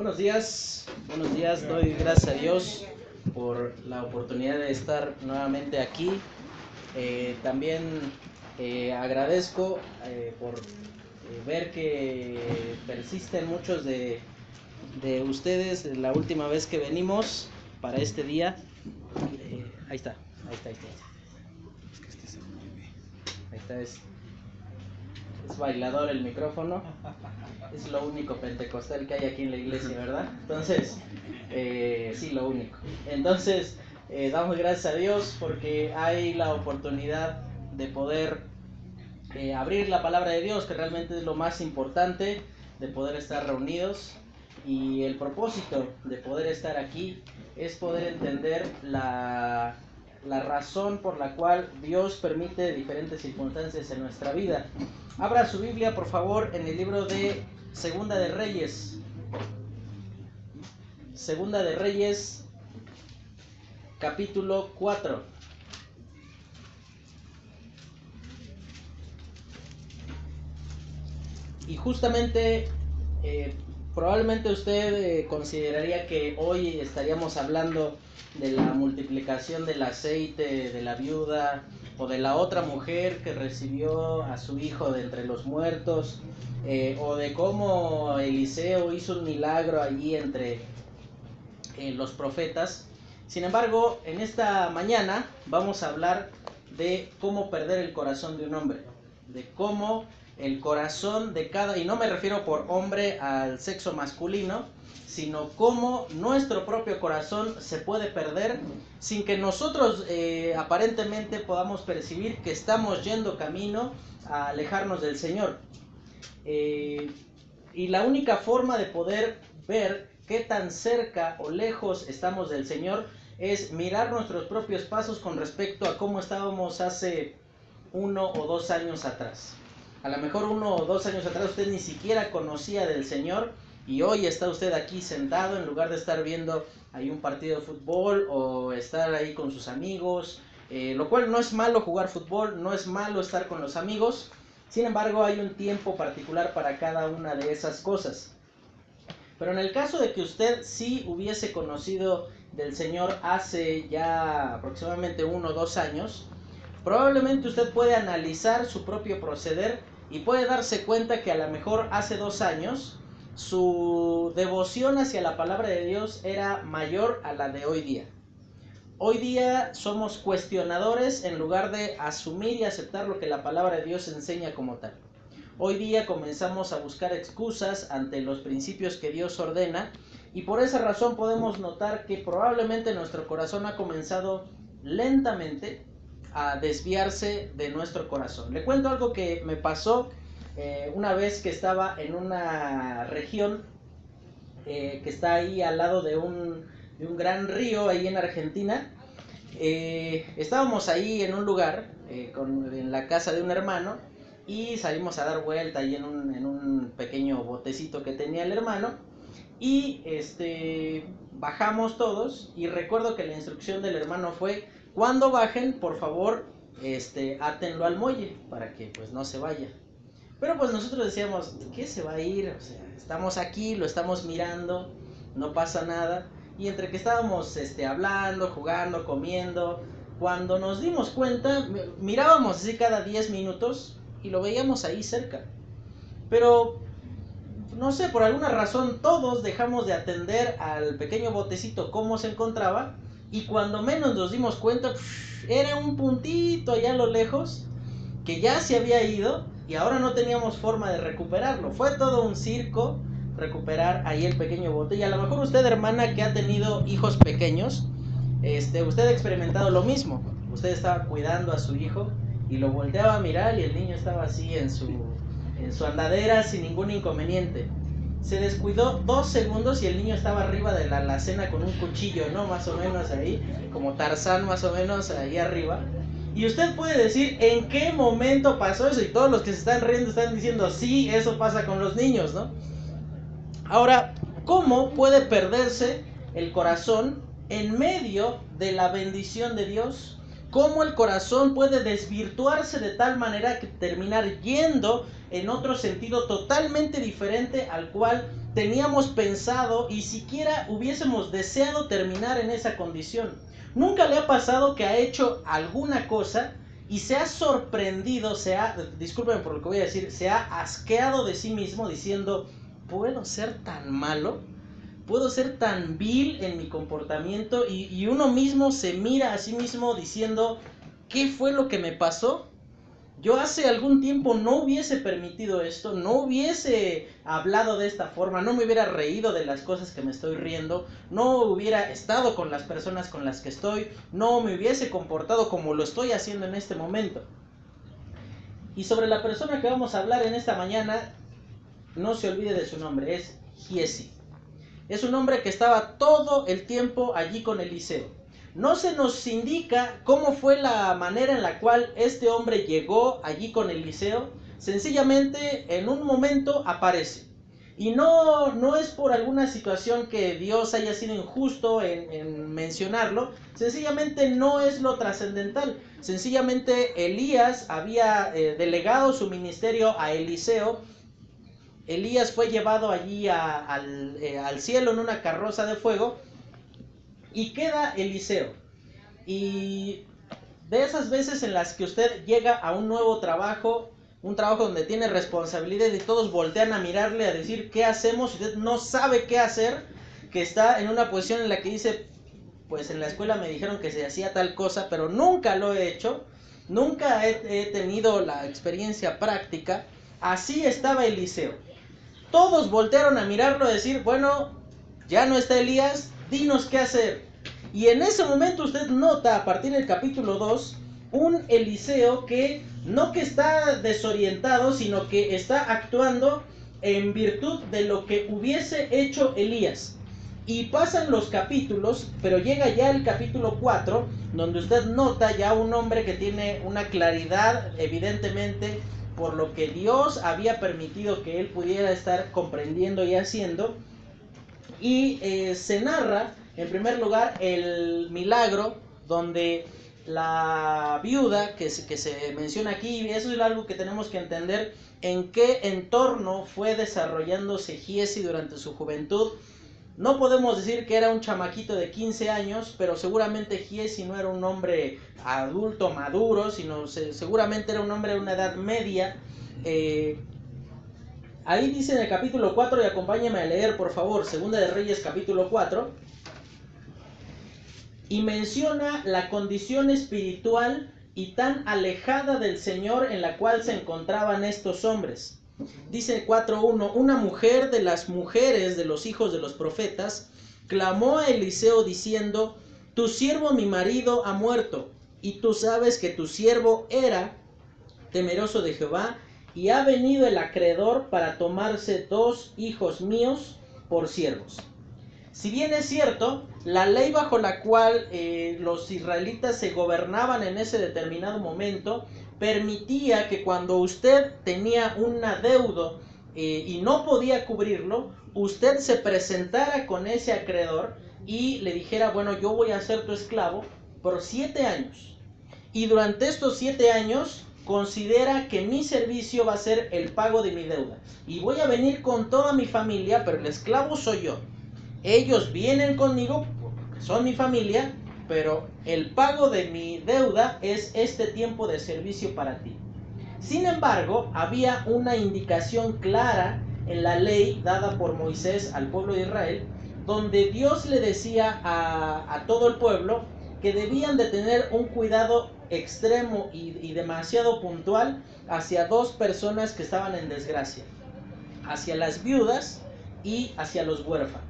Buenos días, buenos días, doy gracias a Dios por la oportunidad de estar nuevamente aquí. Eh, también eh, agradezco eh, por ver que persisten muchos de, de, ustedes la última vez que venimos para este día. ahí está, ahí está, ahí está. Ahí está, es, es bailador el micrófono es lo único pentecostal que hay aquí en la iglesia, ¿verdad? Entonces, eh, sí, lo único. Entonces, eh, damos gracias a Dios porque hay la oportunidad de poder eh, abrir la palabra de Dios, que realmente es lo más importante, de poder estar reunidos. Y el propósito de poder estar aquí es poder entender la, la razón por la cual Dios permite diferentes circunstancias en nuestra vida. Abra su Biblia, por favor, en el libro de Segunda de Reyes. Segunda de Reyes, capítulo 4. Y justamente, eh, probablemente usted eh, consideraría que hoy estaríamos hablando de la multiplicación del aceite de la viuda o de la otra mujer que recibió a su hijo de entre los muertos eh, o de cómo Eliseo hizo un milagro allí entre eh, los profetas. Sin embargo, en esta mañana vamos a hablar de cómo perder el corazón de un hombre, de cómo el corazón de cada, y no me refiero por hombre al sexo masculino, sino cómo nuestro propio corazón se puede perder sin que nosotros eh, aparentemente podamos percibir que estamos yendo camino a alejarnos del Señor. Eh, y la única forma de poder ver qué tan cerca o lejos estamos del Señor es mirar nuestros propios pasos con respecto a cómo estábamos hace uno o dos años atrás. A lo mejor uno o dos años atrás usted ni siquiera conocía del Señor y hoy está usted aquí sentado en lugar de estar viendo ahí un partido de fútbol o estar ahí con sus amigos, eh, lo cual no es malo jugar fútbol, no es malo estar con los amigos, sin embargo, hay un tiempo particular para cada una de esas cosas. Pero en el caso de que usted sí hubiese conocido del Señor hace ya aproximadamente uno o dos años, probablemente usted puede analizar su propio proceder y puede darse cuenta que a lo mejor hace dos años su devoción hacia la palabra de Dios era mayor a la de hoy día. Hoy día somos cuestionadores en lugar de asumir y aceptar lo que la palabra de Dios enseña como tal. Hoy día comenzamos a buscar excusas ante los principios que Dios ordena y por esa razón podemos notar que probablemente nuestro corazón ha comenzado lentamente a desviarse de nuestro corazón. Le cuento algo que me pasó eh, una vez que estaba en una región eh, que está ahí al lado de un de un gran río ahí en Argentina. Eh, estábamos ahí en un lugar, con, en la casa de un hermano, y salimos a dar vuelta ahí en un, en un pequeño botecito que tenía el hermano. Y este bajamos todos y recuerdo que la instrucción del hermano fue cuando bajen, por favor, este átenlo al muelle para que pues no se vaya. Pero pues nosotros decíamos, ¿qué se va a ir? O sea, estamos aquí, lo estamos mirando, no pasa nada. Y entre que estábamos este, hablando, jugando, comiendo, cuando nos dimos cuenta, mirábamos así cada 10 minutos y lo veíamos ahí cerca. Pero, no sé, por alguna razón todos dejamos de atender al pequeño botecito cómo se encontraba y cuando menos nos dimos cuenta, era un puntito allá a lo lejos que ya se había ido y ahora no teníamos forma de recuperarlo. Fue todo un circo recuperar ahí el pequeño bote. Y a lo mejor usted, hermana, que ha tenido hijos pequeños, este, usted ha experimentado lo mismo. Usted estaba cuidando a su hijo y lo volteaba a mirar y el niño estaba así en su, su andadera sin ningún inconveniente. Se descuidó dos segundos y el niño estaba arriba de la alacena con un cuchillo, ¿no? Más o menos ahí, como Tarzán más o menos ahí arriba. Y usted puede decir en qué momento pasó eso y todos los que se están riendo están diciendo, sí, eso pasa con los niños, ¿no? Ahora, ¿cómo puede perderse el corazón en medio de la bendición de Dios? ¿Cómo el corazón puede desvirtuarse de tal manera que terminar yendo en otro sentido totalmente diferente al cual teníamos pensado y siquiera hubiésemos deseado terminar en esa condición. Nunca le ha pasado que ha hecho alguna cosa y se ha sorprendido, se ha, disculpen por lo que voy a decir, se ha asqueado de sí mismo diciendo, ¿puedo ser tan malo? ¿Puedo ser tan vil en mi comportamiento? Y, uno mismo se mira a sí mismo diciendo, ¿qué fue lo que me pasó? Yo hace algún tiempo no hubiese permitido esto, no hubiese hablado de esta forma, no me hubiera reído de las cosas que me estoy riendo, no hubiera estado con las personas con las que estoy, no me hubiese comportado como lo estoy haciendo en este momento. Y sobre la persona que vamos a hablar en esta mañana, no se olvide de su nombre, es Giesi. Es un hombre que estaba todo el tiempo allí con Eliseo no se nos indica cómo fue la manera en la cual este hombre llegó allí con Eliseo. Sencillamente en un momento aparece. Y no, no es por alguna situación que Dios haya sido injusto en, mencionarlo, sencillamente no es lo trascendental. Sencillamente Elías había eh, delegado su ministerio a Eliseo. Elías fue llevado allí al, eh, al cielo en una carroza de fuego y queda Eliseo. Y de esas veces en las que usted llega a un nuevo trabajo, un trabajo donde tiene responsabilidad y todos voltean a mirarle a decir qué hacemos, usted no sabe qué hacer, que está en una posición en la que dice, pues en la escuela me dijeron que se hacía tal cosa, pero nunca lo he hecho, nunca he, he tenido la experiencia práctica, así estaba Eliseo. Todos voltearon a mirarlo a decir, bueno, ya no está Elías, dinos qué hacer. Y en ese momento usted nota a partir del capítulo 2 un Eliseo que no que está desorientado, sino que está actuando en virtud de lo que hubiese hecho Elías. Y pasan los capítulos, pero llega ya el capítulo 4, donde usted nota ya un hombre que tiene una claridad, evidentemente, por lo que Dios había permitido que él pudiera estar comprendiendo y haciendo. Y eh, se narra, en primer lugar, el milagro donde la viuda que se, que se menciona aquí, y eso es algo que tenemos que entender, en qué entorno fue desarrollándose Giesi durante su juventud. No podemos decir que era un chamaquito de 15 años, pero seguramente Giesi no era un hombre adulto, maduro, sino seguramente era un hombre de una edad media, eh, Ahí dice en el capítulo 4, y acompáñame a leer por favor, Segunda de Reyes capítulo 4, y menciona la condición espiritual y tan alejada del Señor en la cual se encontraban estos hombres. Dice 4.1, una mujer de las mujeres de los hijos de los profetas clamó a Eliseo diciendo, tu siervo mi marido ha muerto, y tú sabes que tu siervo era temeroso de Jehová y ha venido el acreedor para tomarse dos hijos míos por siervos. Si bien es cierto, la ley bajo la cual eh, los israelitas se gobernaban en ese determinado momento permitía que cuando usted tenía un adeudo eh, y no podía cubrirlo, usted se presentara con ese acreedor y le dijera, bueno, yo voy a ser tu esclavo por siete años. Y durante estos siete años considera que mi servicio va a ser el pago de mi deuda. Y voy a venir con toda mi familia, pero el esclavo soy yo. Ellos vienen conmigo son mi familia, pero el pago de mi deuda es este tiempo de servicio para ti. Sin embargo, había una indicación clara en la ley dada por Moisés al pueblo de Israel, donde Dios le decía a, todo el pueblo que debían de tener un cuidado extremo y, demasiado puntual hacia dos personas que estaban en desgracia, hacia las viudas y hacia los huérfanos.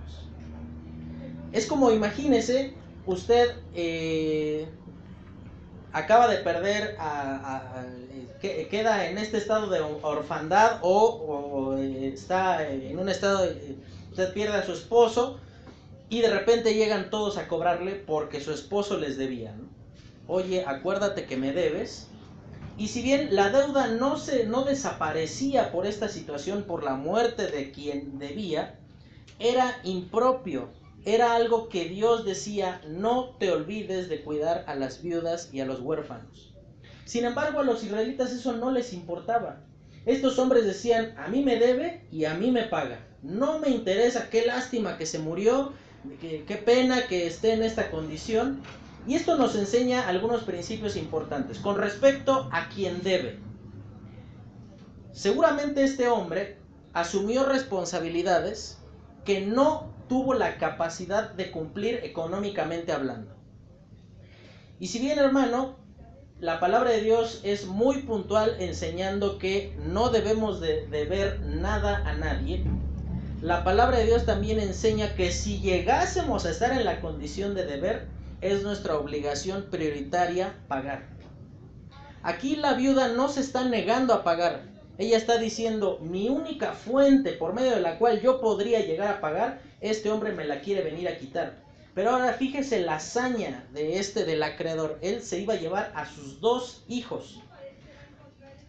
Es como imagínese, usted eh, acaba de perder, a, queda en este estado de orfandad o, o, está en un estado, de, usted pierde a su esposo y de repente llegan todos a cobrarle porque su esposo les debía. oye, acuérdate que me debes. Y si bien la deuda no, se, no desaparecía por esta situación, por la muerte de quien debía, era impropio, era algo que Dios decía, no te olvides de cuidar a las viudas y a los huérfanos. Sin embargo, a los israelitas eso no les importaba. Estos hombres decían, a mí me debe y a mí me paga. No me interesa, qué lástima que se murió, qué, pena que esté en esta condición. Y esto nos enseña algunos principios importantes con respecto a quien debe. Seguramente este hombre asumió responsabilidades que no tuvo la capacidad de cumplir económicamente hablando. Y si bien hermano, la palabra de Dios es muy puntual enseñando que no debemos de deber nada a nadie, la palabra de Dios también enseña que si llegásemos a estar en la condición de deber, es nuestra obligación prioritaria pagar. Aquí la viuda no se está negando a pagar. Ella está diciendo, mi única fuente por medio de la cual yo podría llegar a pagar, este hombre me la quiere venir a quitar. Pero ahora fíjese la hazaña de este del acreedor. Él se iba a llevar a sus dos hijos.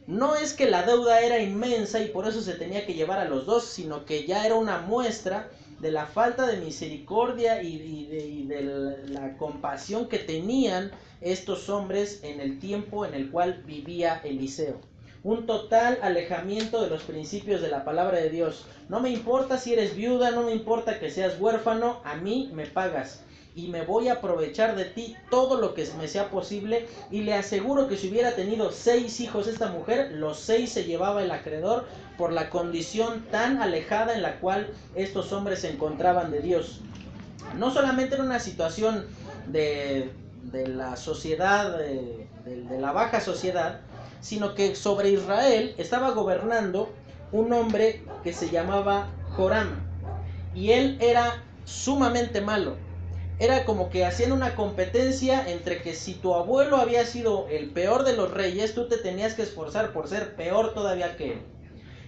No es que la deuda era inmensa y por eso se tenía que llevar a los dos, sino que ya era una muestra de la falta de misericordia y, de, la compasión que tenían estos hombres en el tiempo en el cual vivía Eliseo. Un total alejamiento de los principios de la palabra de Dios. No me importa si eres viuda, no me importa que seas huérfano, a mí me pagas y me voy a aprovechar de ti todo lo que me sea posible y le aseguro que si hubiera tenido seis hijos esta mujer, los seis se llevaba el acreedor por la condición tan alejada en la cual estos hombres se encontraban de Dios. No solamente era una situación de, la sociedad, de, de la baja sociedad, sino que sobre Israel estaba gobernando un hombre que se llamaba Joram y él era sumamente malo era como que hacían una competencia entre que si tu abuelo había sido el peor de los reyes, tú te tenías que esforzar por ser peor todavía que él.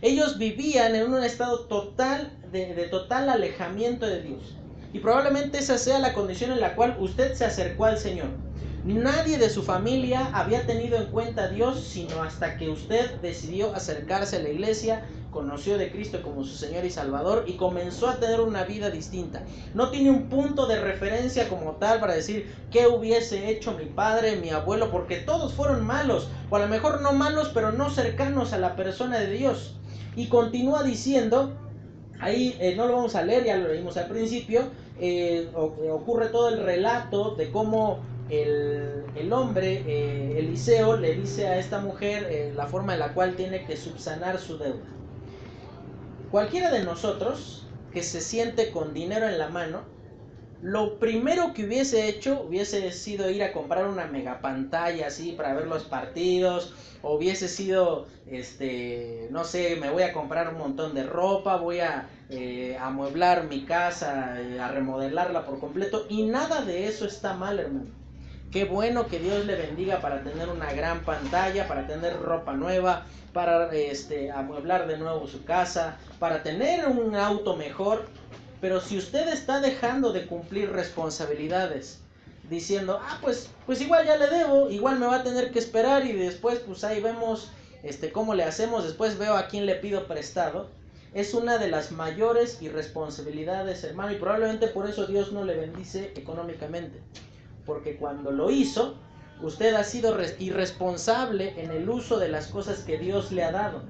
Ellos vivían en un estado total de, de total alejamiento de Dios. Y probablemente esa sea la condición en la cual usted se acercó al Señor. Nadie de su familia había tenido en cuenta a Dios sino hasta que usted decidió acercarse a la iglesia, conoció de Cristo como su Señor y Salvador y comenzó a tener una vida distinta. No tiene un punto de referencia como tal para decir qué hubiese hecho mi padre, mi abuelo, porque todos fueron malos, o a lo mejor no malos, pero no cercanos a la persona de Dios. Y continúa diciendo, ahí eh, no lo vamos a leer, ya lo leímos al principio, eh, ocurre todo el relato de cómo el, hombre, eh, Eliseo, le dice a esta mujer eh, la forma en la cual tiene que subsanar su deuda. Cualquiera de nosotros que se siente con dinero en la mano, lo primero que hubiese hecho hubiese sido ir a comprar una mega pantalla así para ver los partidos, o hubiese sido, este, no sé, me voy a comprar un montón de ropa, voy a eh, amueblar mi casa, a remodelarla por completo, y nada de eso está mal, hermano. Qué bueno que Dios le bendiga para tener una gran pantalla, para tener ropa nueva, para este, amueblar de nuevo su casa, para tener un auto mejor. Pero si usted está dejando de cumplir responsabilidades, diciendo, ah, pues, pues igual ya le debo, igual me va a tener que esperar y después pues ahí vemos este, cómo le hacemos, después veo a quién le pido prestado, es una de las mayores irresponsabilidades, hermano, y probablemente por eso Dios no le bendice económicamente porque cuando lo hizo, usted ha sido irresponsable en el uso de las cosas que Dios le ha dado.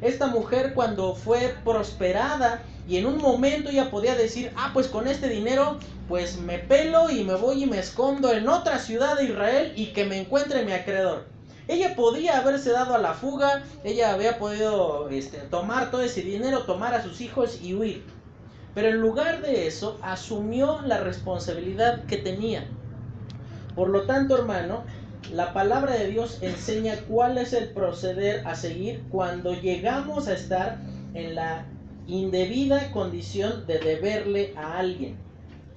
Esta mujer cuando fue prosperada y en un momento ya podía decir, ah, pues con este dinero, pues me pelo y me voy y me escondo en otra ciudad de Israel y que me encuentre mi acreedor. Ella podía haberse dado a la fuga, ella había podido este, tomar todo ese dinero, tomar a sus hijos y huir. Pero en lugar de eso, asumió la responsabilidad que tenía. Por lo tanto, hermano, la palabra de Dios enseña cuál es el proceder a seguir cuando llegamos a estar en la indebida condición de deberle a alguien.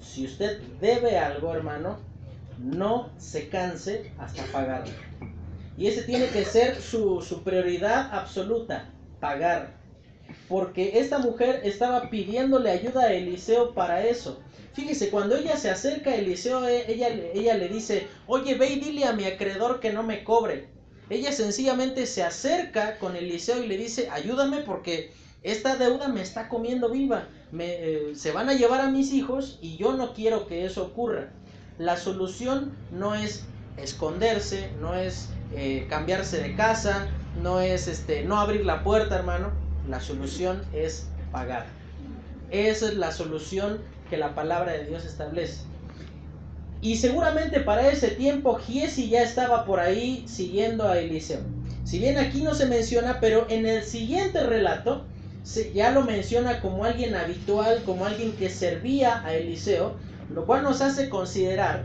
Si usted debe algo, hermano, no se canse hasta pagarlo. Y ese tiene que ser su, su prioridad absoluta, pagar. Porque esta mujer estaba pidiéndole ayuda a Eliseo para eso. Fíjese, cuando ella se acerca a Eliseo, eh, ella, ella le dice, oye, ve y dile a mi acreedor que no me cobre. Ella sencillamente se acerca con Eliseo y le dice, ayúdame porque esta deuda me está comiendo viva. Me, eh, se van a llevar a mis hijos y yo no quiero que eso ocurra. La solución no es esconderse, no es eh, cambiarse de casa, no es este, no abrir la puerta, hermano. La solución es pagar. Esa es la solución que la palabra de Dios establece. Y seguramente para ese tiempo Giesi ya estaba por ahí siguiendo a Eliseo. Si bien aquí no se menciona, pero en el siguiente relato ya lo menciona como alguien habitual, como alguien que servía a Eliseo, lo cual nos hace considerar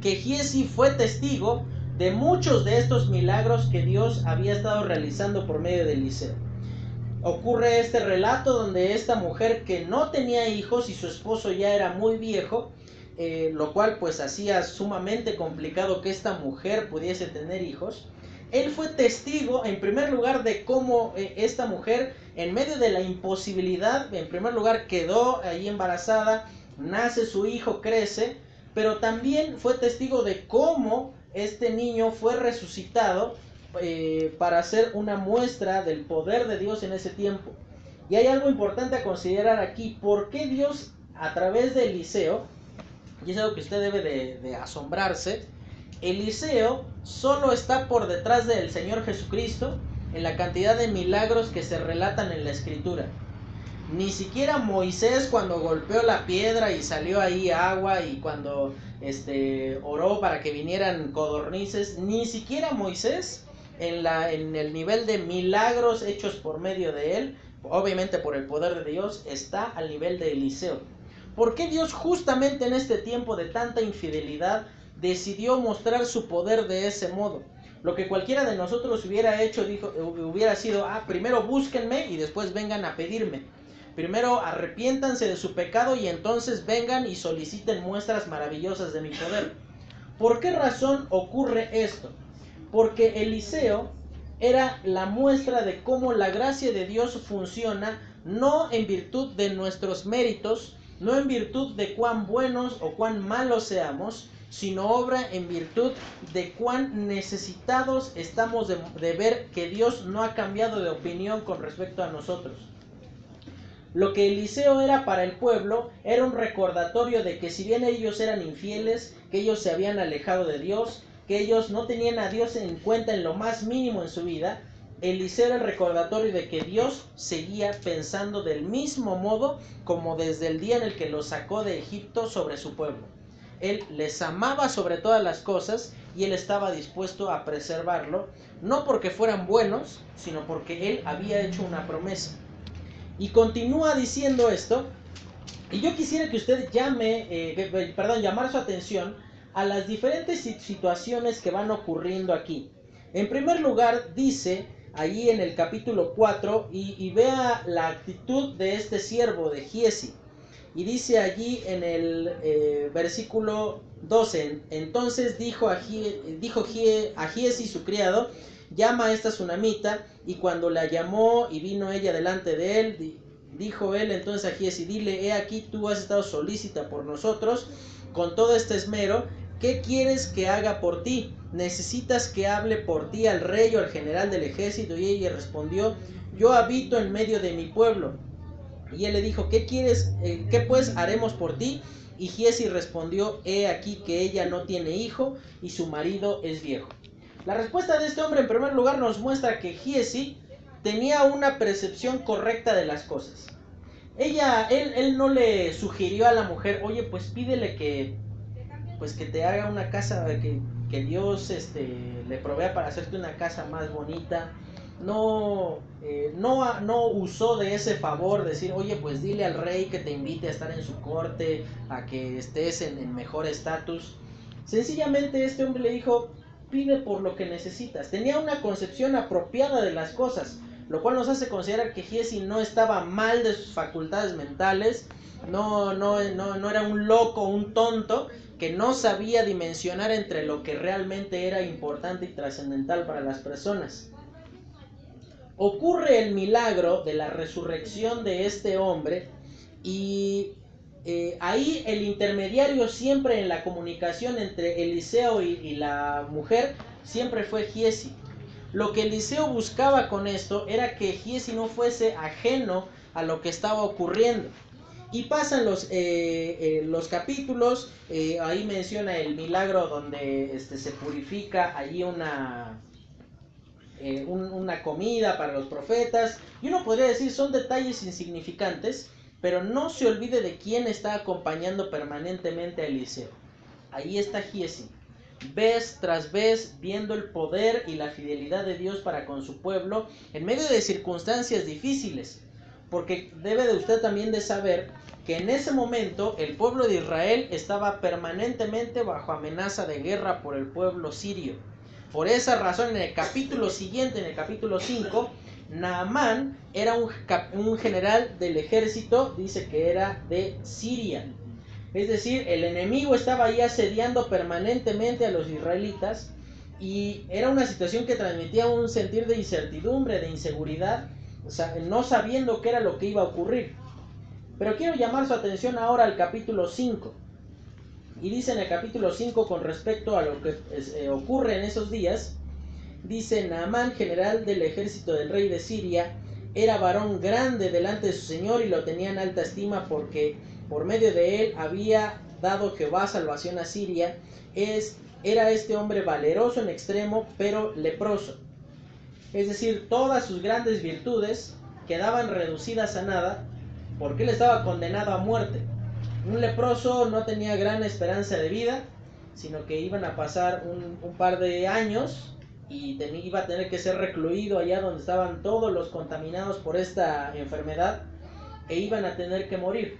que Giesi fue testigo de muchos de estos milagros que Dios había estado realizando por medio de Eliseo. Ocurre este relato donde esta mujer que no tenía hijos y su esposo ya era muy viejo, eh, lo cual pues hacía sumamente complicado que esta mujer pudiese tener hijos, él fue testigo en primer lugar de cómo eh, esta mujer en medio de la imposibilidad, en primer lugar quedó ahí embarazada, nace su hijo, crece, pero también fue testigo de cómo este niño fue resucitado eh, para hacer una muestra del poder de Dios en ese tiempo. Y hay algo importante a considerar aquí, ¿por qué Dios a través de Eliseo, y es algo que usted debe de asombrarse, Eliseo solo está por detrás del Señor Jesucristo en la cantidad de milagros que se relatan en la escritura. Ni siquiera Moisés cuando golpeó la piedra y salió ahí agua y cuando este, oró para que vinieran codornices, ni siquiera Moisés en, la, en el nivel de milagros hechos por medio de él, obviamente por el poder de Dios, está al nivel de Eliseo. ¿Por qué Dios justamente en este tiempo de tanta infidelidad decidió mostrar su poder de ese modo. Lo que cualquiera de nosotros hubiera hecho dijo, hubiera sido, ah, primero búsquenme y después vengan a pedirme. Primero arrepiéntanse de su pecado y entonces vengan y soliciten muestras maravillosas de mi poder. ¿Por qué razón ocurre esto? Porque Eliseo era la muestra de cómo la gracia de Dios funciona no en virtud de nuestros méritos, no en virtud de cuán buenos o cuán malos seamos, sino obra en virtud de cuán necesitados estamos de, ver que Dios no ha cambiado de opinión con respecto a nosotros. Lo que Eliseo era para el pueblo era un recordatorio de que si bien ellos eran infieles, que ellos se habían alejado de Dios, que ellos no tenían a Dios en cuenta en lo más mínimo en su vida, Eliseo era el recordatorio de que Dios seguía pensando del mismo modo como desde el día en el que los sacó de Egipto sobre su pueblo. Él les amaba sobre todas las cosas y él estaba dispuesto a preservarlo, no porque fueran buenos, sino porque él había hecho una promesa. Y continúa diciendo esto, y yo quisiera que usted llame, eh, perdón, llamar su atención a las diferentes situaciones que van ocurriendo aquí. En primer lugar, dice allí en el capítulo 4, y, vea la actitud de este siervo de Giesi. Y dice allí en el eh, versículo 12, entonces dijo a, dijo a Giesi su criado, llama a esta tsunamita, y cuando la llamó y vino ella delante de él, dijo él entonces a Giesi, dile, he aquí tú has estado solícita por nosotros, con todo este esmero, ¿qué quieres que haga por ti? ¿Necesitas que hable por ti al rey o al general del ejército? Y ella respondió, yo habito en medio de mi pueblo y él le dijo, ¿qué quieres? Eh, ¿Qué pues haremos por ti? Y Giesi respondió, he aquí que ella no tiene hijo y su marido es viejo. La respuesta de este hombre en primer lugar nos muestra que Giesi tenía una percepción correcta de las cosas. Ella, él, él no le sugirió a la mujer, oye, pues pídele que, pues que te haga una casa, que, que Dios este, le provea para hacerte una casa más bonita, no, eh, no, no usó de ese favor, decir, oye, pues dile al rey que te invite a estar en su corte, a que estés en, mejor estatus. Sencillamente este hombre le dijo, pide por lo que necesitas. Tenía una concepción apropiada de las cosas, lo cual nos hace considerar que Giesi no estaba mal de sus facultades mentales, no, no, no, no era un loco, un tonto, que no sabía dimensionar entre lo que realmente era importante y trascendental para las personas ocurre el milagro de la resurrección de este hombre y eh, ahí el intermediario siempre en la comunicación entre Eliseo y, la mujer siempre fue Giesi. Lo que Eliseo buscaba con esto era que Giesi no fuese ajeno a lo que estaba ocurriendo. Y pasan los, eh, eh, los capítulos, ahí menciona el milagro donde este, se purifica allí una, una comida para los profetas. Y uno podría decir, son detalles insignificantes, Pero no se olvide de quién está acompañando permanentemente a Eliseo. Ahí está Giesi. Vez tras vez viendo el poder y la fidelidad de Dios para con su pueblo en medio de circunstancias difíciles. Porque debe de usted también de saber que en ese momento el pueblo de Israel estaba permanentemente bajo amenaza de guerra por el pueblo sirio. Por esa razón, en el capítulo siguiente, en el capítulo 5, Naamán era un, un, general del ejército, dice que era de Siria. Es decir, el enemigo estaba ahí asediando permanentemente a los israelitas y era una situación que transmitía un sentir de incertidumbre, de inseguridad, no sabiendo qué era lo que iba a ocurrir. Pero quiero llamar su atención ahora al capítulo 5. Y dice en el capítulo 5 con respecto a lo que eh, ocurre en esos días, dice Naamán, general del ejército del rey de Siria, era varón grande delante de su señor y lo tenía en alta estima porque por medio de él había dado Jehová salvación a Siria. Es, era este hombre valeroso en extremo, pero leproso. Es decir, todas sus grandes virtudes quedaban reducidas a nada porque él estaba condenado a muerte. Un leproso no tenía gran esperanza de vida, sino que iban a pasar un, par de años y iba a tener que ser recluido allá donde estaban todos los contaminados por esta enfermedad e iban a tener que morir.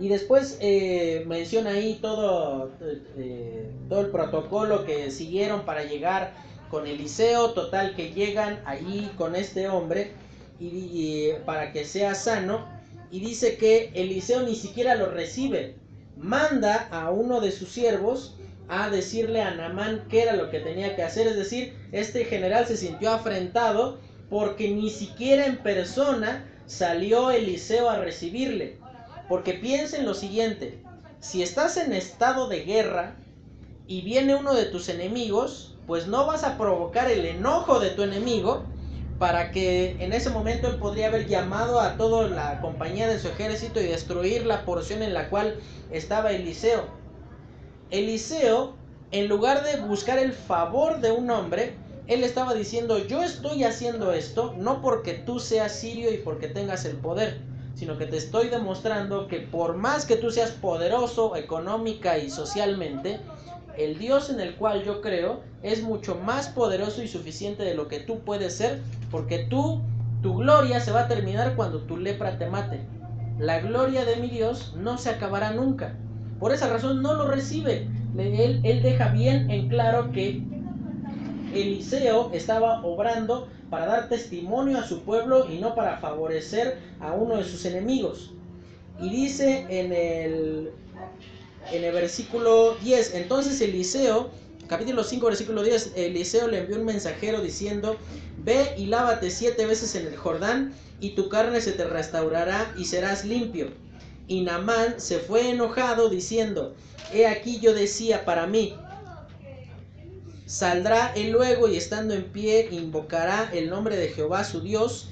Y después eh, menciona ahí todo, eh, todo el protocolo que siguieron para llegar con Eliseo, total que llegan allí con este hombre y para que sea sano y dice que Eliseo ni siquiera lo recibe. Manda a uno de sus siervos a decirle a Namán qué era lo que tenía que hacer. Es decir, este general se sintió afrentado porque ni siquiera en persona salió Eliseo a recibirle. Porque piensen lo siguiente, si estás en estado de guerra y viene uno de tus enemigos, pues no vas a provocar el enojo de tu enemigo, para que en ese momento él podría haber llamado a toda la compañía de su ejército y destruir la porción en la cual estaba Eliseo. Eliseo, en lugar de buscar el favor de un hombre, él estaba diciendo, yo estoy haciendo esto no porque tú seas sirio y porque tengas el poder, sino que te estoy demostrando que por más que tú seas poderoso económica y socialmente, el Dios en el cual yo creo es mucho más poderoso y suficiente de lo que tú puedes ser, porque tú, tu gloria se va a terminar cuando tu lepra te mate. La gloria de mi Dios no se acabará nunca. Por esa razón no lo recibe. Él, él deja bien en claro que Eliseo estaba obrando para dar testimonio a su pueblo y no para favorecer a uno de sus enemigos. Y dice en el en el versículo 10. Entonces Eliseo, capítulo 5, versículo 10, Eliseo le envió un mensajero diciendo, ve y lávate siete veces en el Jordán, y tu carne se te restaurará y serás limpio. Y Namán se fue enojado diciendo, he aquí yo decía para mí, saldrá él luego y estando en pie invocará el nombre de Jehová su Dios,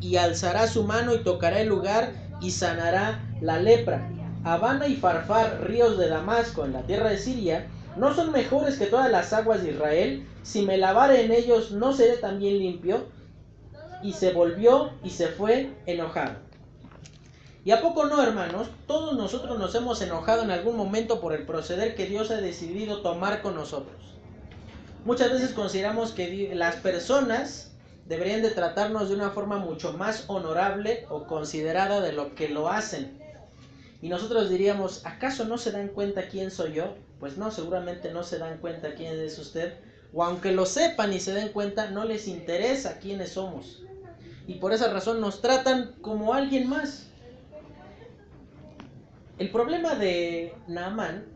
y alzará su mano y tocará el lugar y sanará la lepra. Habana y Farfar, ríos de Damasco, en la tierra de Siria, no son mejores que todas las aguas de Israel. Si me lavare en ellos, no seré también limpio. Y se volvió y se fue enojado. ¿Y a poco no, hermanos? Todos nosotros nos hemos enojado en algún momento por el proceder que Dios ha decidido tomar con nosotros. Muchas veces consideramos que las personas deberían de tratarnos de una forma mucho más honorable o considerada de lo que lo hacen. Y nosotros diríamos, ¿acaso no se dan cuenta quién soy yo? Pues no, seguramente no se dan cuenta quién es usted. O aunque lo sepan y se den cuenta, no les interesa quiénes somos. Y por esa razón nos tratan como alguien más. El problema de Naamán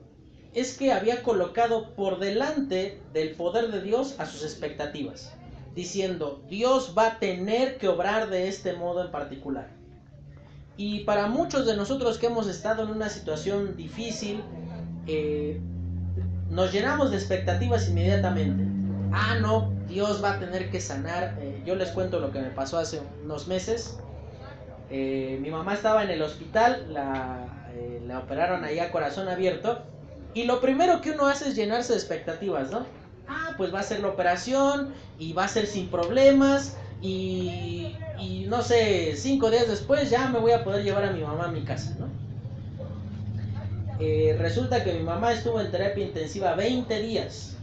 es que había colocado por delante del poder de Dios a sus expectativas, diciendo, Dios va a tener que obrar de este modo en particular. Y para muchos de nosotros que hemos estado en una situación difícil, eh, nos llenamos de expectativas inmediatamente. Ah, no, Dios va a tener que sanar. Eh, yo les cuento lo que me pasó hace unos meses. Eh, mi mamá estaba en el hospital, la, la operaron ahí a corazón abierto. Y lo primero que uno hace es llenarse de expectativas, ¿no? Ah, pues va a ser la operación y va a ser sin problemas y, no sé, cinco días después ya me voy a poder llevar a mi mamá a mi casa, ¿no? Eh, resulta que mi mamá estuvo en terapia intensiva 20 días.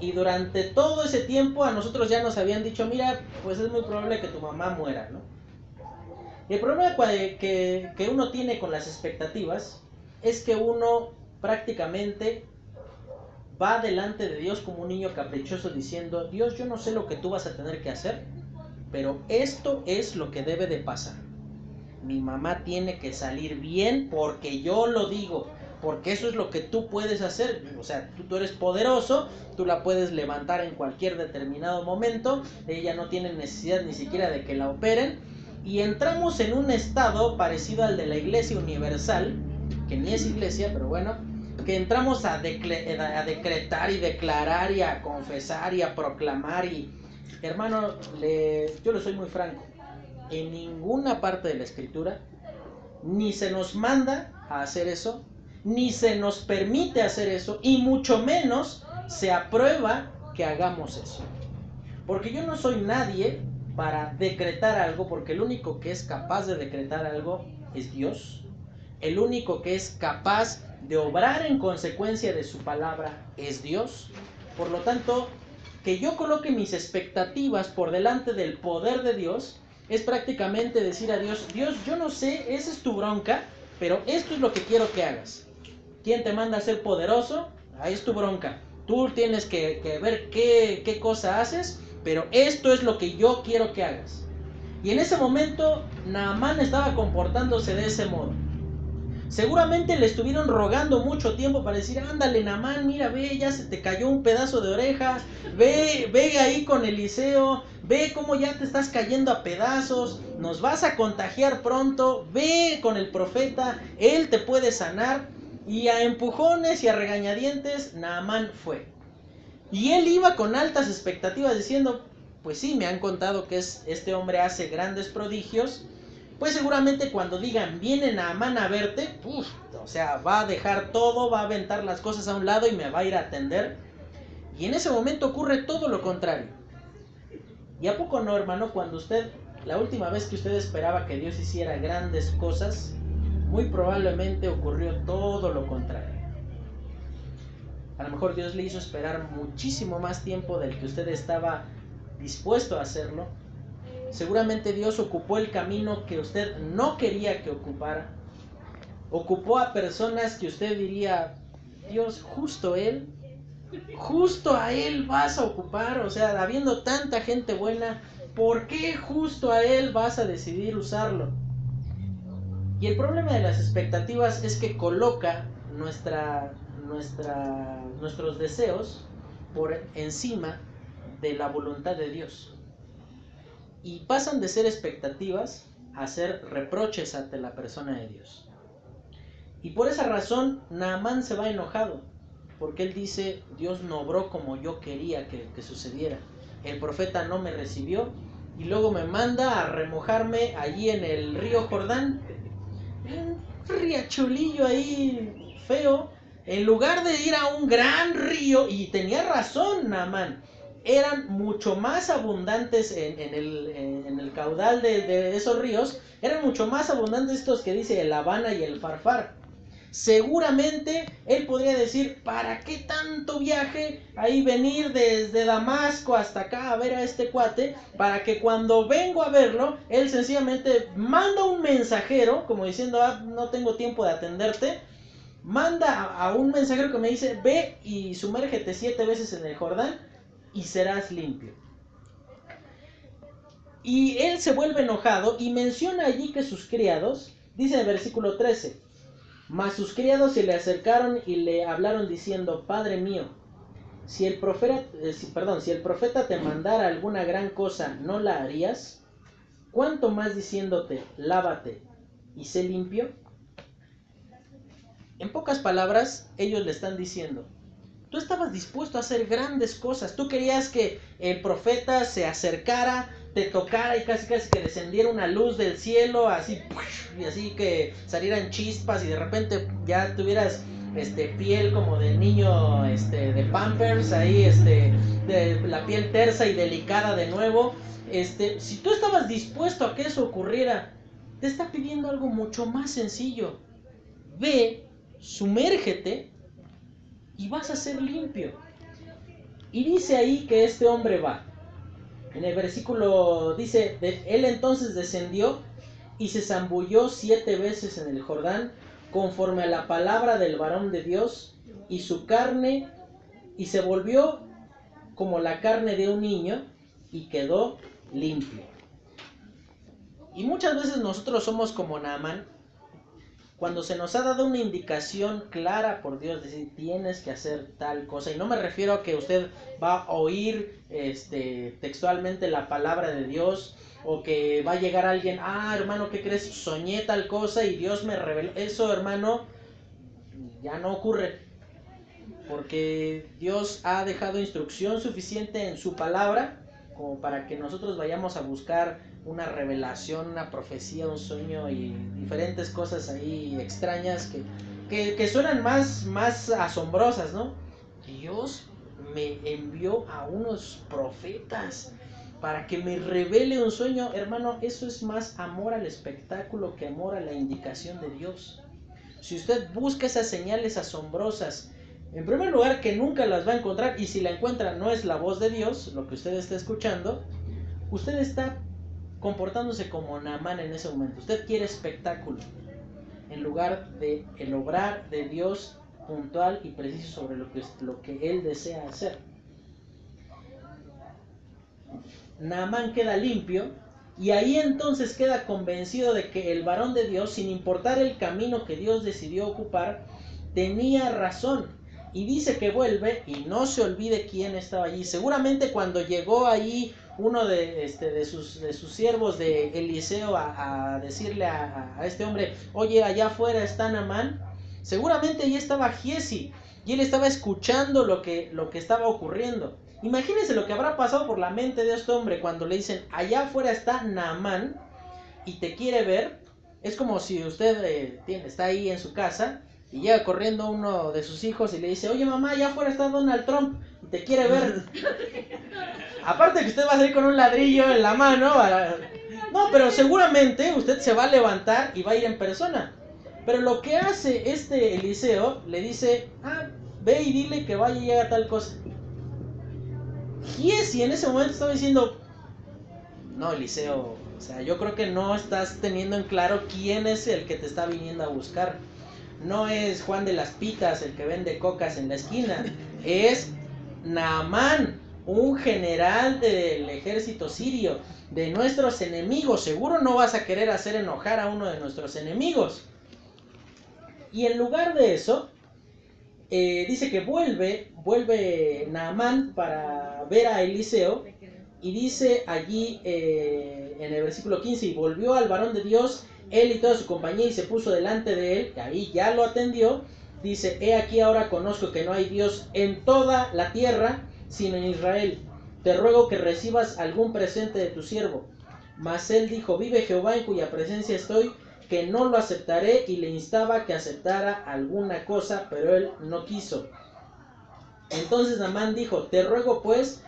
Y durante todo ese tiempo a nosotros ya nos habían dicho, mira, pues es muy probable que tu mamá muera, ¿no? el problema que, que uno tiene con las expectativas es que uno prácticamente va delante de Dios como un niño caprichoso diciendo, Dios, yo no sé lo que tú vas a tener que hacer, pero esto es lo que debe de pasar. Mi mamá tiene que salir bien porque yo lo digo, porque eso es lo que tú puedes hacer. O sea, tú, eres poderoso, tú la puedes levantar en cualquier determinado momento, ella no tiene necesidad ni siquiera de que la operen. Y entramos en un estado parecido al de la Iglesia Universal, que ni es iglesia, pero bueno, que entramos a, a decretar y declarar y a confesar y a proclamar y hermano, yo le soy muy franco, en ninguna parte de la escritura ni se nos manda a hacer eso, ni se nos permite hacer eso, y mucho menos se aprueba que hagamos eso. Porque yo no soy nadie para decretar algo, porque el único que es capaz de decretar algo es Dios. El único que es capaz de obrar en consecuencia de su palabra es Dios. Por lo tanto, que yo coloque mis expectativas por delante del poder de Dios es prácticamente decir a Dios, Dios, yo no sé, esa es tu bronca, pero esto es lo que quiero que hagas. ¿Quién te manda a ser poderoso? Ahí es tu bronca. Tú tienes que, ver qué, qué cosa haces, pero esto es lo que yo quiero que hagas. Y en ese momento, Naamán estaba comportándose de ese modo. Seguramente le estuvieron rogando mucho tiempo para decir, ándale, Namán, mira, ve, ya se te cayó un pedazo de oreja, ve, ve ahí con Eliseo, ve cómo ya te estás cayendo a pedazos, nos vas a contagiar pronto, ve con el profeta, él te puede sanar. Y a empujones y a regañadientes, Naamán fue. Y él iba con altas expectativas diciendo, pues sí, me han contado que es, este hombre hace grandes prodigios, pues seguramente cuando digan vienen a Amán a verte, o sea, va a dejar todo, va a aventar las cosas a un lado y me va a ir a atender. Y en ese momento ocurre todo lo contrario. ¿Y a poco no, hermano? Cuando usted, la última vez que usted esperaba que Dios hiciera grandes cosas, muy probablemente ocurrió todo lo contrario. A lo mejor Dios le hizo esperar muchísimo más tiempo del que usted estaba dispuesto a hacerlo Seguramente Dios ocupó el camino que usted no quería que ocupara. Ocupó a personas que usted diría, Dios, justo Él, justo a Él vas a ocupar. O sea, habiendo tanta gente buena, ¿por qué justo a Él vas a decidir usarlo? Y el problema de las expectativas es que coloca nuestra, nuestra, nuestros deseos por encima de la voluntad de Dios y pasan de ser expectativas a ser reproches ante la persona de Dios. Y por esa razón Naamán se va enojado, porque él dice, Dios no obró como yo quería que, sucediera. El profeta no me recibió y luego me manda a remojarme allí en el río Jordán, un riachulillo ahí feo, en lugar de ir a un gran río, y tenía razón Naamán, eran mucho más abundantes en, el, caudal de, esos ríos, eran mucho más abundantes estos que dice el Habana y el Farfar. Seguramente él podría decir, ¿para qué tanto viaje ahí venir desde Damasco hasta acá a ver a este cuate? Para que cuando vengo a verlo, él sencillamente manda un mensajero, como diciendo, ah, no tengo tiempo de atenderte, manda a un mensajero que me dice, ve y sumérgete siete veces en el Jordán y serás limpio. Y él se vuelve enojado y menciona allí que sus criados, dice en el versículo 13, mas sus criados se le acercaron y le hablaron diciendo, Padre mío, si el profeta, eh, perdón, si el profeta te mandara alguna gran cosa, ¿no la harías? ¿Cuánto más diciéndote, lávate y sé limpio? En pocas palabras, ellos le están diciendo, Tú estabas dispuesto a hacer grandes cosas. Tú querías que el profeta se acercara, te tocara y casi casi que descendiera una luz del cielo, así y así que salieran chispas y de repente ya tuvieras este piel como de niño este de Pampers ahí este la piel tersa y delicada de nuevo. Este, si tú estabas dispuesto a que eso ocurriera, te está pidiendo algo mucho más sencillo. Ve, sumérgete y vas a ser limpio. Y dice ahí que este hombre va. En el versículo dice, él entonces descendió y se zambulló siete veces en el Jordán, conforme a la palabra del varón de Dios, y su carne, y se volvió como la carne de un niño, y quedó limpio. Y muchas veces nosotros somos como Naaman, cuando se nos ha dado una indicación clara por Dios, decir, tienes que hacer tal cosa, y no me refiero a que usted va a oír este, textualmente la palabra de Dios, o que va a llegar alguien, ah, hermano, ¿qué crees? Soñé tal cosa y Dios me reveló. Eso, hermano, ya no ocurre. Porque Dios ha dejado instrucción suficiente en su palabra como para que nosotros vayamos a buscar una revelación, una profecía, un sueño y diferentes cosas ahí extrañas que, que, suenan más, más asombrosas, ¿no? Dios me envió a unos profetas para que me revele un sueño, hermano, eso es más amor al espectáculo que amor a la indicación de Dios. Si usted busca esas señales asombrosas, en primer lugar que nunca las va a encontrar y si la encuentra no es la voz de Dios, lo que usted está escuchando, usted está comportándose como Naamán en ese momento. Usted quiere espectáculo en lugar de el obrar de Dios puntual y preciso sobre lo que, lo que él desea hacer. Naamán queda limpio y ahí entonces queda convencido de que el varón de Dios, sin importar el camino que Dios decidió ocupar, tenía razón. Y dice que vuelve y no se olvide quién estaba allí. Seguramente cuando llegó ahí uno de, este, de, sus, de sus siervos de Eliseo a, decirle a, este hombre, oye, allá afuera está Naamán, seguramente allí estaba Giesi y él estaba escuchando lo que, lo que estaba ocurriendo. Imagínense lo que habrá pasado por la mente de este hombre cuando le dicen, allá afuera está Naamán y te quiere ver. Es como si usted eh, está ahí en su casa y llega corriendo uno de sus hijos y le dice, oye mamá, allá afuera está Donald Trump y te quiere ver. Aparte que usted va a salir con un ladrillo en la mano. No, pero seguramente usted se va a levantar y va a ir en persona. Pero lo que hace este Eliseo, le dice, ah, ve y dile que vaya y haga tal cosa. Y en ese momento estaba diciendo, no, Eliseo, o sea, yo creo que no estás teniendo en claro quién es el que te está viniendo a buscar. No es Juan de las Pitas el que vende cocas en la esquina, es Naamán, un general del ejército sirio, de nuestros enemigos. Seguro no vas a querer hacer enojar a uno de nuestros enemigos. Y en lugar de eso, eh, dice que vuelve, vuelve Naamán para ver a Eliseo y dice allí eh, en el versículo 15, y volvió al varón de Dios, él y toda su compañía, y se puso delante de él, que ahí ya lo atendió, dice, he aquí ahora conozco que no hay Dios en toda la tierra, sino en Israel. Te ruego que recibas algún presente de tu siervo. Mas él dijo, vive Jehová en cuya presencia estoy, que no lo aceptaré y le instaba que aceptara alguna cosa, pero él no quiso. Entonces Namán dijo, te ruego pues,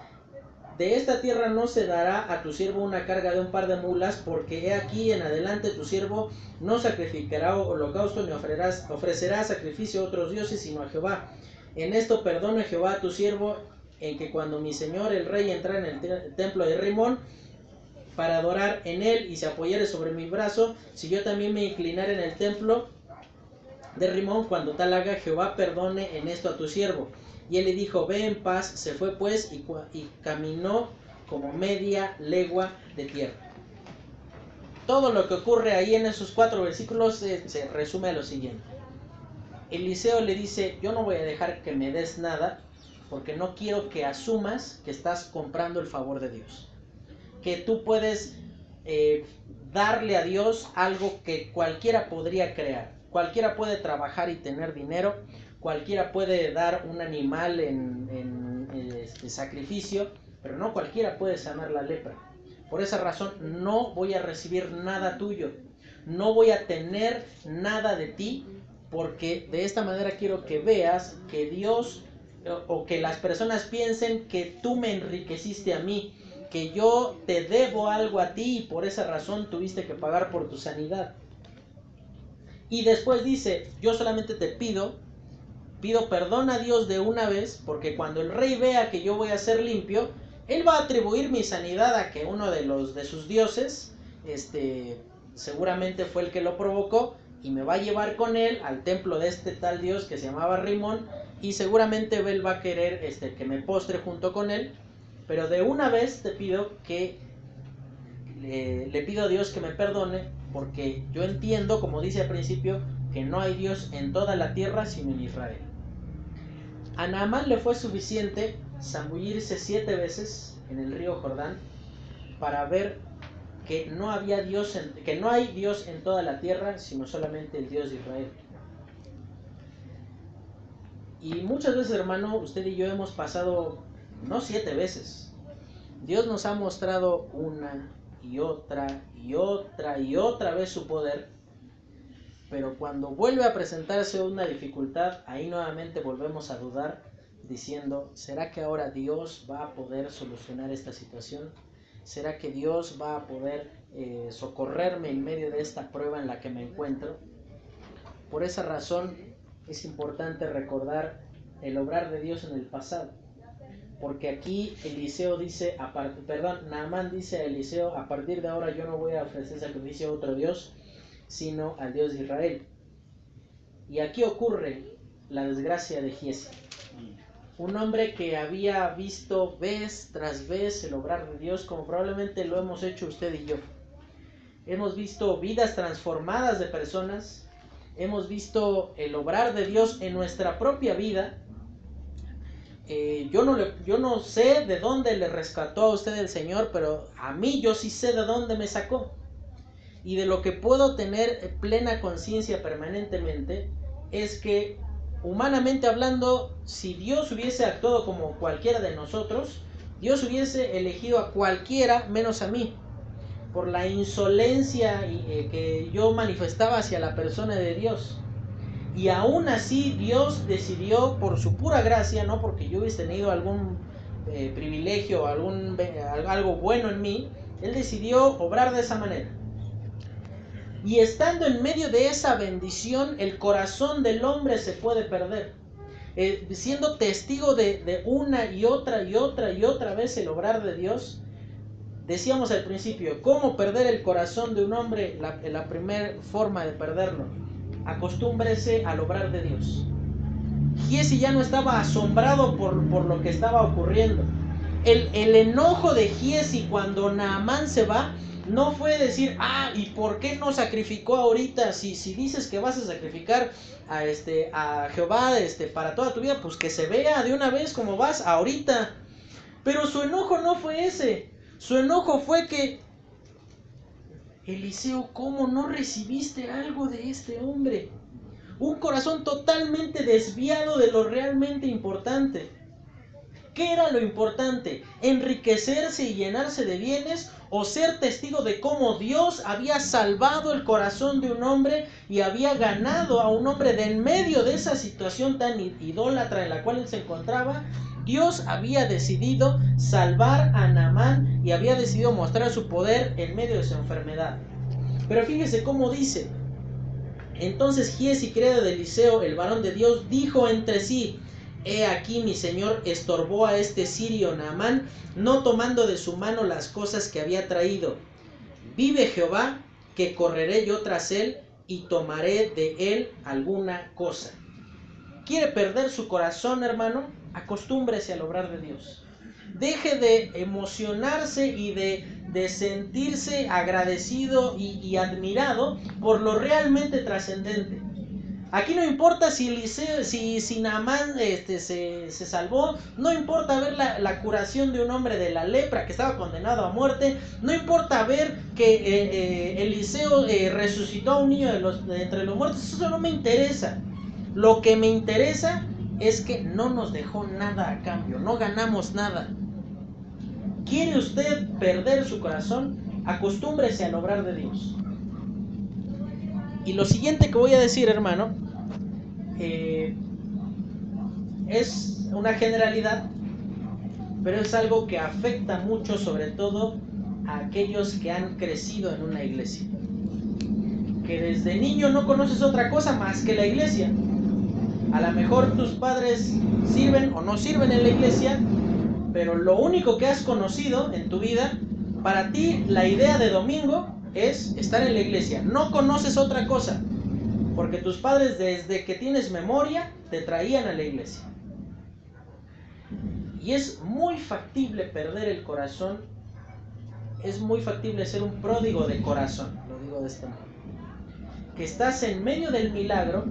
de esta tierra no se dará a tu siervo una carga de un par de mulas, porque he aquí en adelante tu siervo no sacrificará holocausto ni ofrecerá, ofrecerá sacrificio a otros dioses, sino a Jehová. En esto perdone Jehová a tu siervo, en que cuando mi señor el rey entra en el templo de Rimón, para adorar en él y se apoyare sobre mi brazo, si yo también me inclinare en el templo de Rimón, cuando tal haga Jehová perdone en esto a tu siervo. Y él le dijo, ve en paz, se fue pues y, caminó como media legua de tierra. Todo lo que ocurre ahí en esos cuatro versículos se, se resume a lo siguiente. Eliseo le dice, yo no voy a dejar que me des nada porque no quiero que asumas que estás comprando el favor de Dios que tú puedes eh, darle a Dios algo que cualquiera podría crear. Cualquiera puede trabajar y tener dinero, cualquiera puede dar un animal en, este, sacrificio, pero no cualquiera puede sanar la lepra. Por esa razón no voy a recibir nada tuyo, no voy a tener nada de ti, porque de esta manera quiero que veas que Dios o que las personas piensen que tú me enriqueciste a mí, que yo te debo algo a ti y por esa razón tuviste que pagar por tu sanidad. Y después dice, yo solamente te pido, pido perdón a Dios de una vez, porque cuando el rey vea que yo voy a ser limpio, él va a atribuir mi sanidad a que uno de los de sus dioses, este, seguramente fue el que lo provocó, y me va a llevar con él al templo de este tal dios que se llamaba Rimón, y seguramente él va a querer este, que me postre junto con él, pero de una vez te pido que le, pido a Dios que me perdone, porque yo entiendo, como dice al principio, que no hay Dios en toda la tierra sino en Israel. A Naamán le fue suficiente zambullirse siete veces en el río Jordán para ver que no había Dios que no hay Dios en toda la tierra sino solamente el Dios de Israel. Y muchas veces, hermano, usted y yo hemos pasado, no siete veces. Dios nos ha mostrado una y otra y otra y otra vez su poder. Pero cuando vuelve a presentarse una dificultad, ahí nuevamente volvemos a dudar diciendo, ¿será que ahora Dios va a poder solucionar esta situación? ¿Será que Dios va a poder eh, socorrerme en medio de esta prueba en la que me encuentro? Por esa razón es importante recordar el obrar de Dios en el pasado. Porque aquí Eliseo dice, perdón, Naamán dice a Eliseo, a partir de ahora yo no voy a ofrecer sacrificio a otro Dios, sino al Dios de Israel. Y aquí ocurre la desgracia de Giesi. Un hombre que había visto vez tras vez el obrar de Dios, como probablemente lo hemos hecho usted y yo. Hemos visto vidas transformadas de personas, hemos visto el obrar de Dios en nuestra propia vida. Eh, yo, no yo no sé de dónde le rescató a usted el Señor, pero a mí yo sí sé de dónde me sacó. Y de lo que puedo tener plena conciencia permanentemente es que, humanamente hablando, si Dios hubiese actuado como cualquiera de nosotros, Dios hubiese elegido a cualquiera menos a mí por la insolencia eh, que yo manifestaba hacia la persona de Dios. Y aún así Dios decidió por su pura gracia, no porque yo hubiese tenido algún eh, privilegio, algún, algo bueno en mí, Él decidió obrar de esa manera. Y estando en medio de esa bendición, el corazón del hombre se puede perder. Eh, siendo testigo de, una y otra y otra y otra vez el obrar de Dios, Decíamos al principio, ¿cómo perder el corazón de un hombre? La, primera forma de perderlo, acostúmbrese al obrar de Dios. Giesi ya no estaba asombrado por, lo que estaba ocurriendo. El, enojo de Giesi cuando Naamán se va no fue decir, ah, ¿y por qué no sacrificó ahorita? Si, si dices que vas a sacrificar a, este, a Jehová este, para toda tu vida, pues que se vea de una vez como vas ahorita. Pero su enojo no fue ese. Su enojo fue que, Eliseo, ¿cómo no recibiste algo de este hombre? Un corazón totalmente desviado de lo realmente importante. ¿Qué era lo importante? ¿Enriquecerse y llenarse de bienes o ser testigo de cómo Dios había salvado el corazón de un hombre y había ganado a un hombre de en medio de esa situación tan idólatra en la cual él se encontraba? Dios había decidido salvar a Naamán y había decidido mostrar su poder en medio de su enfermedad. Pero fíjese cómo dice. Entonces Giesi, credo de Eliseo, el varón de Dios, dijo entre sí, He aquí mi señor estorbó a este sirio Naamán, no tomando de su mano las cosas que había traído. Vive Jehová, que correré yo tras él y tomaré de él alguna cosa. ¿Quiere perder su corazón, hermano? acostúmbrese al obrar de Dios. Deje de emocionarse y de, sentirse agradecido y, admirado por lo realmente trascendente. Aquí no importa si Eliseo, si, si este, se, salvó, no importa ver la, curación de un hombre de la lepra que estaba condenado a muerte, no importa ver que eh, eh, Eliseo eh, resucitó a un niño de, los, de entre los muertos, eso no me interesa. Lo que me interesa es que no nos dejó nada a cambio, no ganamos nada. ¿Quiere usted perder su corazón? Acostúmbrese al obrar de Dios. Y lo siguiente que voy a decir, hermano, eh, es una generalidad, pero es algo que afecta mucho sobre todo a aquellos que han crecido en una iglesia. Que desde niño no conoces otra cosa más que la iglesia. A lo mejor tus padres sirven o no sirven en la iglesia, pero lo único que has conocido en tu vida, para ti la idea de domingo es estar en la iglesia. No conoces otra cosa, porque tus padres desde que tienes memoria te traían a la iglesia. Y es muy factible perder el corazón, es muy factible ser un pródigo de corazón, lo digo de esta manera. Que estás en medio del milagro,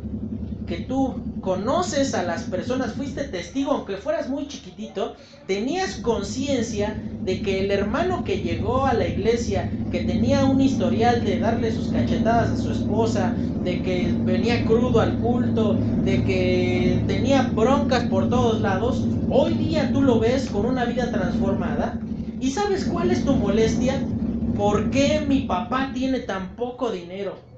que tú conoces a las personas, fuiste testigo, aunque fueras muy chiquitito, tenías conciencia de que el hermano que llegó a la iglesia, que tenía un historial de darle sus cachetadas a su esposa, de que venía crudo al culto, de que tenía broncas por todos lados, hoy día tú lo ves con una vida transformada. ¿Y sabes cuál es tu molestia? ¿Por qué mi papá tiene tan poco dinero?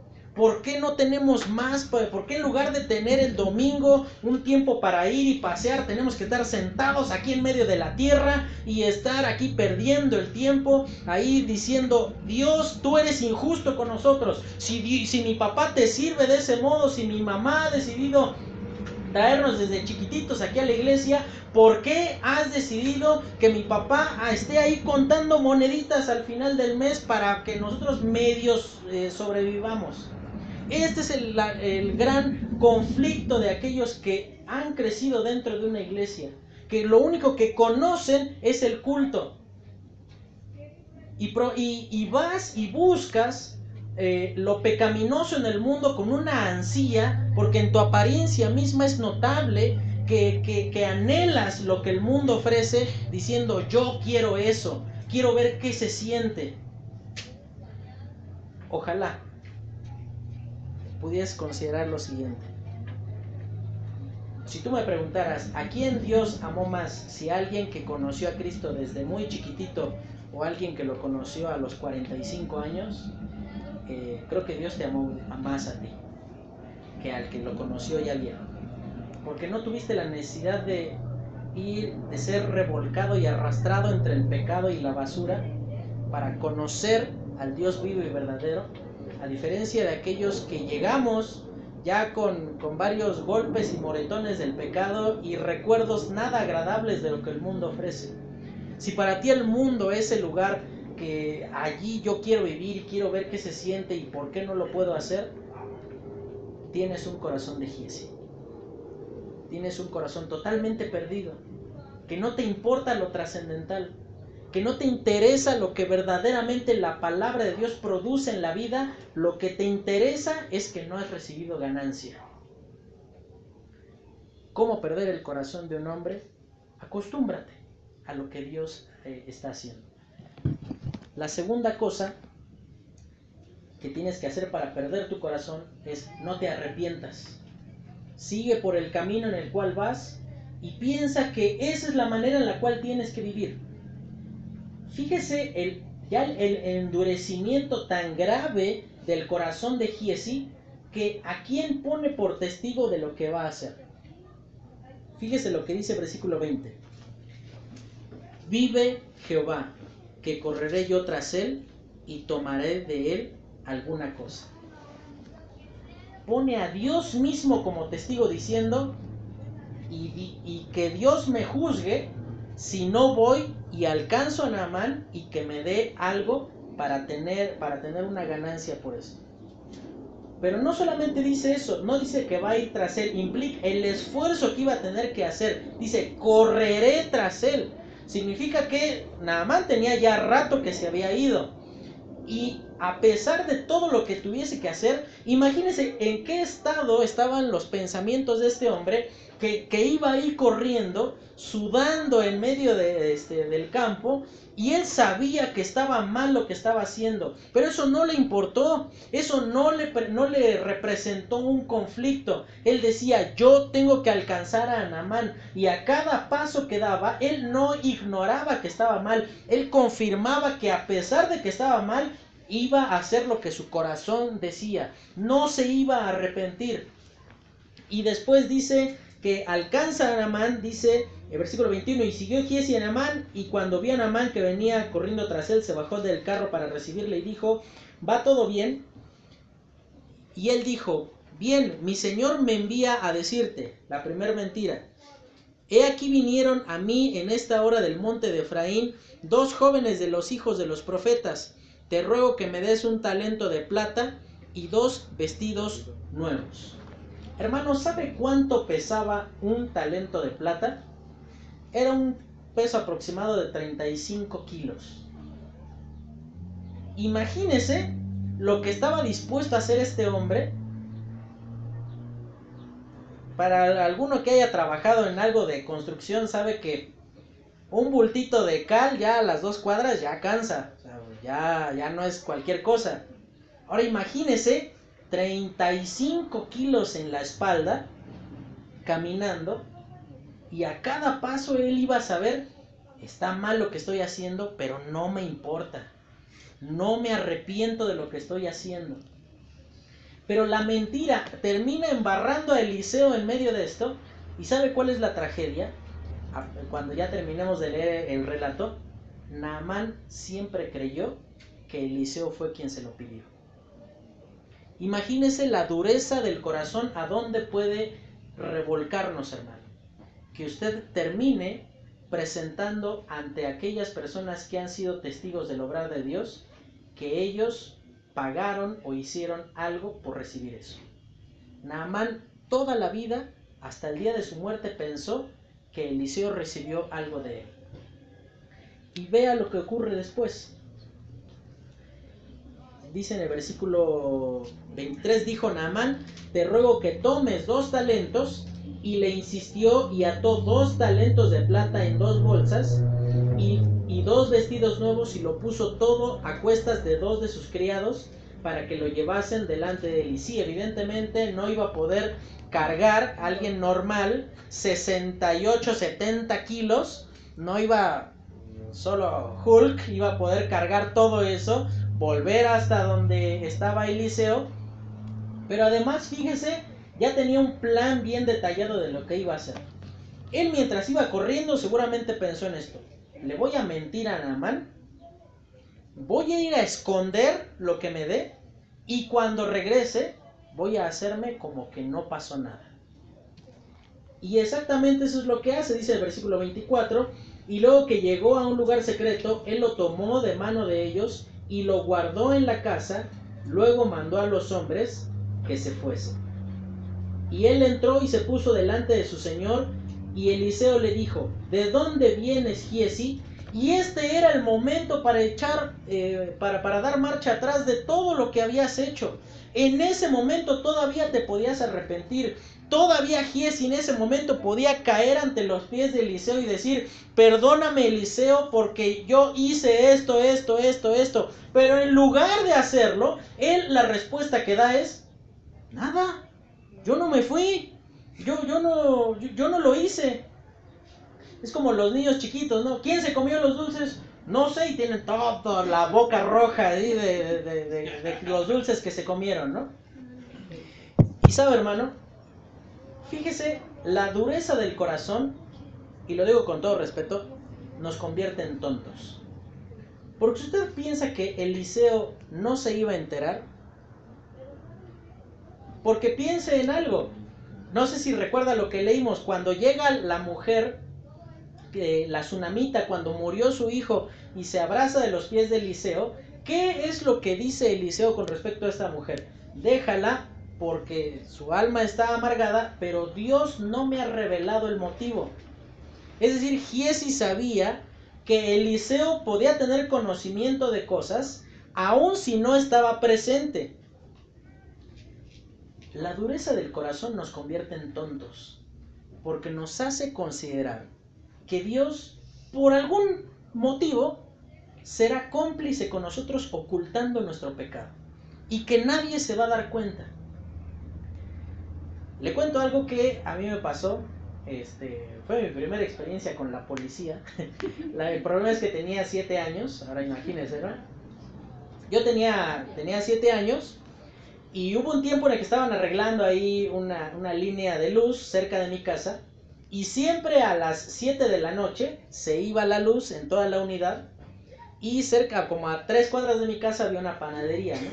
¿Por qué no tenemos más? ¿Por qué en lugar de tener el domingo un tiempo para ir y pasear, tenemos que estar sentados aquí en medio de la tierra y estar aquí perdiendo el tiempo, ahí diciendo, Dios, tú eres injusto con nosotros. Si, si mi papá te sirve de ese modo, si mi mamá ha decidido traernos desde chiquititos aquí a la iglesia, ¿por qué has decidido que mi papá esté ahí contando moneditas al final del mes para que nosotros medios eh, sobrevivamos? Este es el, gran conflicto de aquellos que han crecido dentro de una iglesia, que lo único que conocen es el culto. Y, vas y buscas eh, lo pecaminoso en el mundo con una ansía, porque en tu apariencia misma es notable que, que, anhelas lo que el mundo ofrece, diciendo yo quiero eso, quiero ver qué se siente. Ojalá pudieras considerar lo siguiente. Si tú me preguntaras, ¿a quién Dios amó más? Si alguien que conoció a Cristo desde muy chiquitito o alguien que lo conoció a los 45 años, eh, creo que Dios te amó más a ti que al que lo conoció ya viejo. Porque no tuviste la necesidad de ir, de ser revolcado y arrastrado entre el pecado y la basura para conocer al Dios vivo y verdadero a diferencia de aquellos que llegamos ya con, varios golpes y moretones del pecado y recuerdos nada agradables de lo que el mundo ofrece. Si para ti el mundo es el lugar que allí yo quiero vivir y quiero ver qué se siente y por qué no lo puedo hacer, tienes un corazón de Giesi. Tienes un corazón totalmente perdido, que no te importa lo trascendental, que no te interesa lo que verdaderamente la palabra de Dios produce en la vida, lo que te interesa es que no has recibido ganancia. ¿Cómo perder el corazón de un hombre? Acostúmbrate a lo que Dios eh, está haciendo. La segunda cosa que tienes que hacer para perder tu corazón es no te arrepientas. Sigue por el camino en el cual vas y piensa que esa es la manera en la cual tienes que vivir Fíjese el, ya el, endurecimiento tan grave del corazón de Giesi que a quién pone por testigo de lo que va a hacer. Fíjese lo que dice el versículo 20. Vive Jehová, que correré yo tras él y tomaré de él alguna cosa. Pone a Dios mismo como testigo diciendo, y, y que Dios me juzgue si no voy y alcanzo a Naamán y que me dé algo para tener, para tener una ganancia por eso. Pero no solamente dice eso, no dice que va a ir tras él, implica el esfuerzo que iba a tener que hacer. Dice, correré tras él. Significa que Naamán tenía ya rato que se había ido. Y a pesar de todo lo que tuviese que hacer, imagínense en qué estado estaban los pensamientos de este hombre que, iba ahí corriendo, sudando en medio de, este, del campo, y él sabía que estaba mal lo que estaba haciendo, pero eso no le importó, eso no le, no le representó un conflicto. Él decía, yo tengo que alcanzar a Anamán, y a cada paso que daba, él no ignoraba que estaba mal, él confirmaba que a pesar de que estaba mal, iba a hacer lo que su corazón decía, no se iba a arrepentir. Y después dice que alcanza a Naamán, dice el versículo 21, y siguió Giesi a Naamán, y cuando vio a Naamán que venía corriendo tras él, se bajó del carro para recibirle y dijo, ¿va todo bien? Y él dijo, bien, mi señor me envía a decirte, la primera mentira, he aquí vinieron a mí en esta hora del monte de Efraín dos jóvenes de los hijos de los profetas, te ruego que me des un talento de plata y dos vestidos nuevos. Hermano, ¿sabe cuánto pesaba un talento de plata? Era un peso aproximado de 35 kilos. Imagínese lo que estaba dispuesto a hacer este hombre. Para alguno que haya trabajado en algo de construcción sabe que un bultito de cal ya a las dos cuadras ya cansa. Ya, ya no es cualquier cosa. Ahora imagínese 35 kilos en la espalda, caminando, y a cada paso él iba a saber, está mal lo que estoy haciendo, pero no me importa. No me arrepiento de lo que estoy haciendo. Pero la mentira termina embarrando a Eliseo en medio de esto. ¿Y sabe cuál es la tragedia? Cuando ya terminemos de leer el relato, Naamán siempre creyó que Eliseo fue quien se lo pidió. Imagínese la dureza del corazón a dónde puede revolcarnos, hermano. Que usted termine presentando ante aquellas personas que han sido testigos del obrar de Dios que ellos pagaron o hicieron algo por recibir eso. Naamán toda la vida, hasta el día de su muerte, pensó que Eliseo recibió algo de él. Y vea lo que ocurre después dice en el versículo 23, dijo Naamán, te ruego que tomes dos talentos, y le insistió y ató dos talentos de plata en dos bolsas, y, y dos vestidos nuevos, y lo puso todo a cuestas de dos de sus criados, para que lo llevasen delante de él. Y sí, evidentemente no iba a poder cargar alguien normal 68, 70 kilos, no iba solo Hulk, iba a poder cargar todo eso, volver hasta donde estaba Eliseo. Pero además, fíjese, ya tenía un plan bien detallado de lo que iba a hacer. Él mientras iba corriendo seguramente pensó en esto. Le voy a mentir a Naamán. Voy a ir a esconder lo que me dé. Y cuando regrese voy a hacerme como que no pasó nada. Y exactamente eso es lo que hace, dice el versículo 24. Y luego que llegó a un lugar secreto, él lo tomó de mano de ellos y lo guardó en la casa, luego mandó a los hombres que se fuesen. Y él entró y se puso delante de su señor, y Eliseo le dijo, ¿de dónde vienes, Giesi? Y este era el momento para echar, eh, para, para dar marcha atrás de todo lo que habías hecho. En ese momento todavía te podías arrepentir. Todavía Giesi en ese momento podía caer ante los pies de Eliseo y decir, perdóname Eliseo porque yo hice esto, esto, esto, esto. Pero en lugar de hacerlo, él la respuesta que da es, nada, yo no me fui, yo, yo, no, yo, no lo hice. Es como los niños chiquitos, ¿no? ¿Quién se comió los dulces? No sé, y tienen toda la boca roja de, de, de, los dulces que se comieron, ¿no? Y sabe, hermano, fíjese, la dureza del corazón, y lo digo con todo respeto, nos convierte en tontos. Porque si usted piensa que Eliseo no se iba a enterar, porque piense en algo. No sé si recuerda lo que leímos, cuando llega la mujer, la tsunamita, cuando murió su hijo y se abraza de los pies de Eliseo, ¿qué es lo que dice Eliseo con respecto a esta mujer? Déjala porque su alma está amargada, pero Dios no me ha revelado el motivo. Es decir, Giesi sabía que Eliseo podía tener conocimiento de cosas aun si no estaba presente. La dureza del corazón nos convierte en tontos, porque nos hace considerar que Dios, por algún motivo, será cómplice con nosotros ocultando nuestro pecado y que nadie se va a dar cuenta. Le cuento algo que a mí me pasó este, fue mi primera experiencia con la policía. el problema es que tenía siete años, ahora imagínense, ¿no? Yo tenía, tenía siete años Y hubo un tiempo en el que estaban arreglando ahí una, una línea de luz cerca de mi casa. Y siempre a las 7 de la noche se iba la luz en toda la unidad. Y cerca, como a tres cuadras de mi casa, había una panadería, ¿no?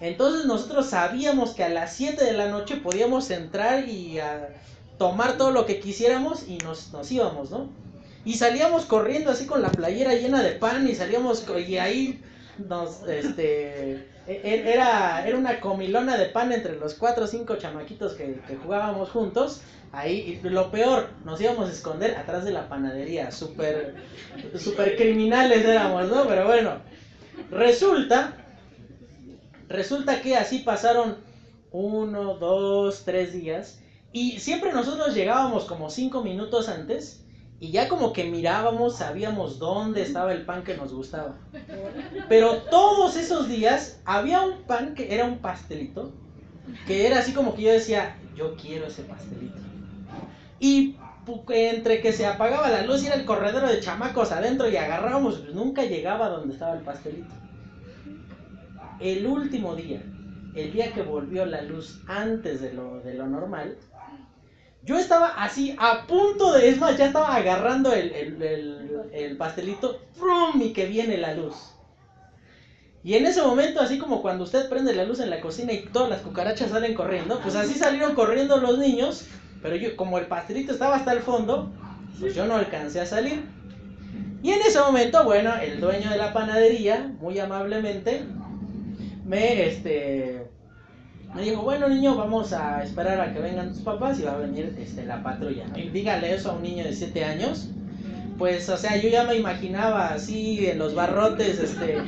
Entonces nosotros sabíamos que a las 7 de la noche podíamos entrar y tomar todo lo que quisiéramos y nos, nos íbamos, ¿no? Y salíamos corriendo así con la playera llena de pan y salíamos y ahí nos, este, e, e, era, era una comilona de pan entre los cuatro o cinco chamaquitos que, jugábamos juntos. Ahí, y lo peor, nos íbamos a esconder atrás de la panadería. Súper, super criminales éramos, ¿no? Pero bueno, resulta, resulta que así pasaron uno, dos, tres días. Y siempre nosotros llegábamos como cinco minutos antes y ya como que mirábamos, sabíamos dónde estaba el pan que nos gustaba. Pero todos esos días había un pan que era un pastelito, que era así como que yo decía, yo quiero ese pastelito. Y entre que se apagaba la luz y era el corredor de chamacos adentro y agarrábamos, pues nunca llegaba donde estaba el pastelito. El último día, el día que volvió la luz antes de lo, de lo normal, yo estaba así, a punto de. Es más, ya estaba agarrando el, el, pastelito. ¡Frum! Y que viene la luz. Y en ese momento, así como cuando usted prende la luz en la cocina y todas las cucarachas salen corriendo, pues así salieron corriendo los niños. Pero yo, como el pastelito estaba hasta el fondo, pues yo no alcancé a salir. Y en ese momento, bueno, el dueño de la panadería, muy amablemente, me, este, me dijo, bueno niño, vamos a esperar a que vengan tus papás y va a venir este, la patrulla. Y dígale eso a un niño de 7 años. Pues, o sea, yo ya me imaginaba así en los barrotes, este,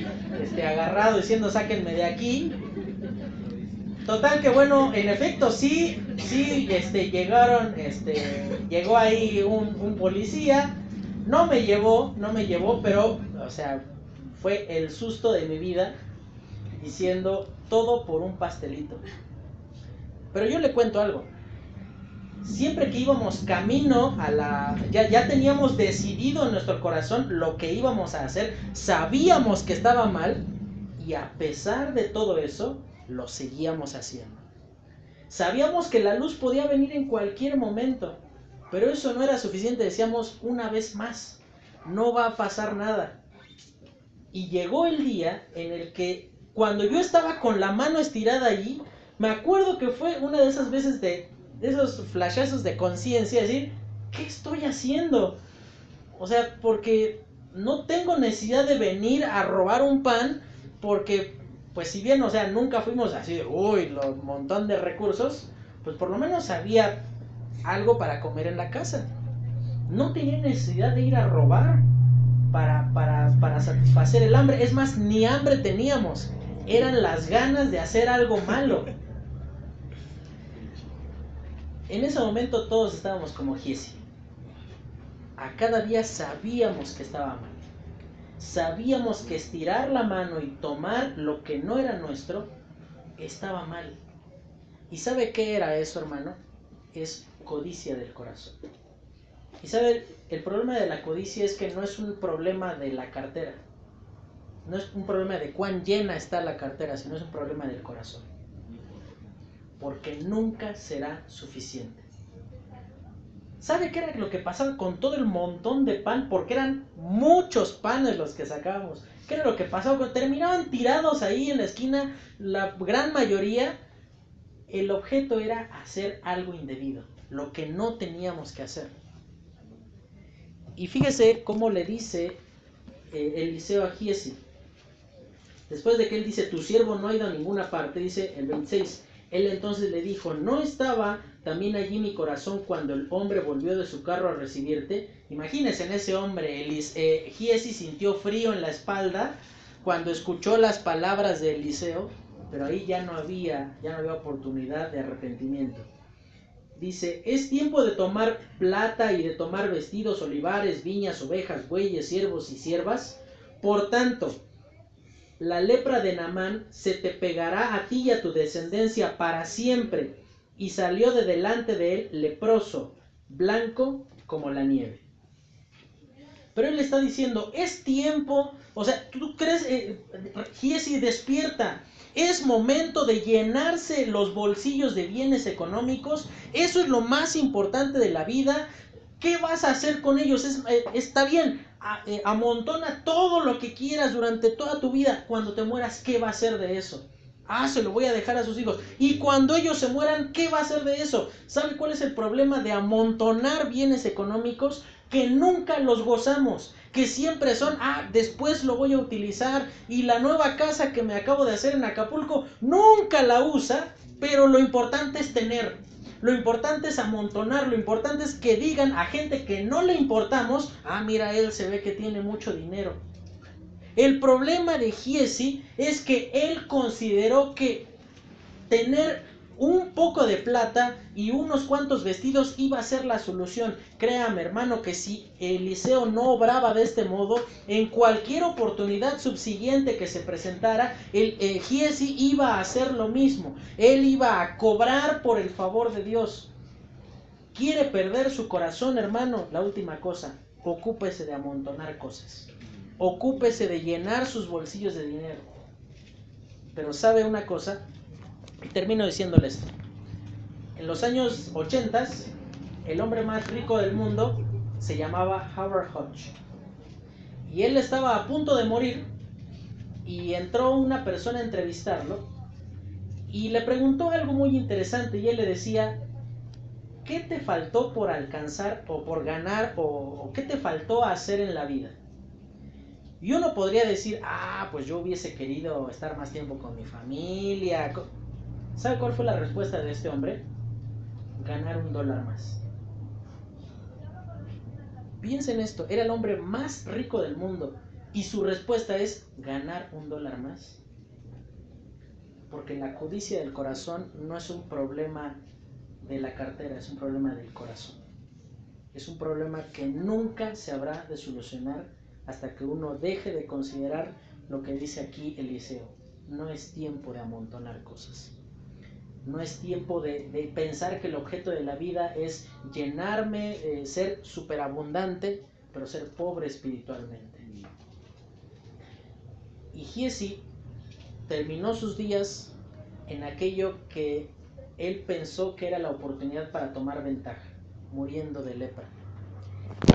este, agarrado diciendo, sáquenme de aquí. Total que bueno, en efecto sí, sí, este, llegaron, este, llegó ahí un, un policía, no me llevó, no me llevó, pero, o sea, fue el susto de mi vida diciendo todo por un pastelito. Pero yo le cuento algo. Siempre que íbamos camino a la... Ya, ya teníamos decidido en nuestro corazón lo que íbamos a hacer. Sabíamos que estaba mal y a pesar de todo eso, lo seguíamos haciendo. Sabíamos que la luz podía venir en cualquier momento, pero eso no era suficiente. Decíamos una vez más, no va a pasar nada. Y llegó el día en el que cuando yo estaba con la mano estirada allí, me acuerdo que fue una de esas veces de, esos flashazos de conciencia, decir, ¿qué estoy haciendo? O sea, porque no tengo necesidad de venir a robar un pan, porque, pues si bien, o sea, nunca fuimos así uy, un montón de recursos, pues por lo menos había algo para comer en la casa. No tenía necesidad de ir a robar para, para, para satisfacer el hambre. Es más, ni hambre teníamos eran las ganas de hacer algo malo. En ese momento todos estábamos como Giesi. A cada día sabíamos que estaba mal. Sabíamos que estirar la mano y tomar lo que no era nuestro estaba mal. ¿Y sabe qué era eso, hermano? Es codicia del corazón. Y sabe, el problema de la codicia es que no es un problema de la cartera no es un problema de cuán llena está la cartera, sino es un problema del corazón. Porque nunca será suficiente. ¿Sabe qué era lo que pasaba con todo el montón de pan? Porque eran muchos panes los que sacábamos. ¿Qué era lo que pasaba? Terminaban tirados ahí en la esquina, la gran mayoría. El objeto era hacer algo indebido, lo que no teníamos que hacer. Y fíjese cómo le dice eh, Eliseo a Giesi. Después de que él dice, tu siervo no ha ido a ninguna parte, dice el 26, él entonces le dijo, ¿no estaba también allí mi corazón cuando el hombre volvió de su carro a recibirte? Imagínense en ese hombre, Elis, eh, Giesi sintió frío en la espalda cuando escuchó las palabras de Eliseo, pero ahí ya no había, ya no había oportunidad de arrepentimiento. Dice, es tiempo de tomar plata y de tomar vestidos, olivares, viñas, ovejas, bueyes, siervos y siervas. Por tanto, la lepra de Namán se te pegará a ti y a tu descendencia para siempre. Y salió de delante de él leproso, blanco como la nieve. Pero él está diciendo, es tiempo, o sea, tú crees, eh, Giesi despierta, Es momento de llenarse los bolsillos de bienes económicos. Eso es lo más importante de la vida. ¿Qué vas a hacer con ellos? Eh, está bien, eh, amontona todo lo que quieras durante toda tu vida. Cuando te mueras, ¿qué va a hacer de eso? Ah, se lo voy a dejar a sus hijos. Y cuando ellos se mueran, ¿qué va a hacer de eso? ¿Sabe cuál es el problema de amontonar bienes económicos? Que nunca los gozamos que siempre son, ah, después lo voy a utilizar y la nueva casa que me acabo de hacer en Acapulco nunca la usa, pero lo importante es tener, lo importante es amontonar, lo importante es que digan a gente que no le importamos, ah, mira, él se ve que tiene mucho dinero. El problema de Giesi es que él consideró que tener un poco de plata y unos cuantos vestidos iba a ser la solución. Créame, hermano, que si Eliseo no obraba de este modo, en cualquier oportunidad subsiguiente que se presentara, el eh, Giesi iba a hacer lo mismo. Él iba a cobrar por el favor de Dios. Quiere perder su corazón, hermano. La última cosa, ocúpese de amontonar cosas. Ocúpese de llenar sus bolsillos de dinero. Pero sabe una cosa, termino diciéndole esto. En los años 80, el hombre más rico del mundo se llamaba Howard Hodge. Y él estaba a punto de morir y entró una persona a entrevistarlo y le preguntó algo muy interesante y él le decía, ¿qué te faltó por alcanzar o por ganar o, o qué te faltó hacer en la vida? Y uno podría decir, ah, pues yo hubiese querido estar más tiempo con mi familia. ¿Sabe cuál fue la respuesta de este hombre? Ganar un dólar más. Piensen esto, era el hombre más rico del mundo y su respuesta es ganar un dólar más. Porque la codicia del corazón no es un problema de la cartera, es un problema del corazón. Es un problema que nunca se habrá de solucionar hasta que uno deje de considerar lo que dice aquí Eliseo. No es tiempo de amontonar cosas. No es tiempo de, pensar que el objeto de la vida es llenarme, eh, ser superabundante, pero ser pobre espiritualmente. Y Giesi terminó sus días en aquello que él pensó que era la oportunidad para tomar ventaja, muriendo de lepra.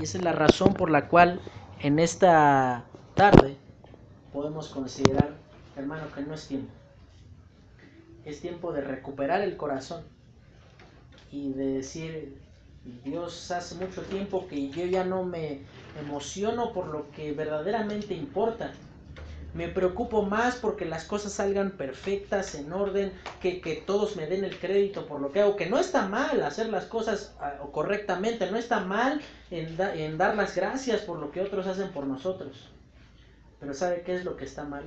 Y esa es la razón por la cual en esta tarde podemos considerar, hermano, que no es tiempo es tiempo de recuperar el corazón y de decir, Dios, hace mucho tiempo que yo ya no me emociono por lo que verdaderamente importa. Me preocupo más porque las cosas salgan perfectas, en orden, que, que todos me den el crédito por lo que hago. Que no está mal hacer las cosas ah, correctamente, no está mal en, dar las gracias por lo que otros hacen por nosotros. Pero ¿sabe qué es lo que está mal?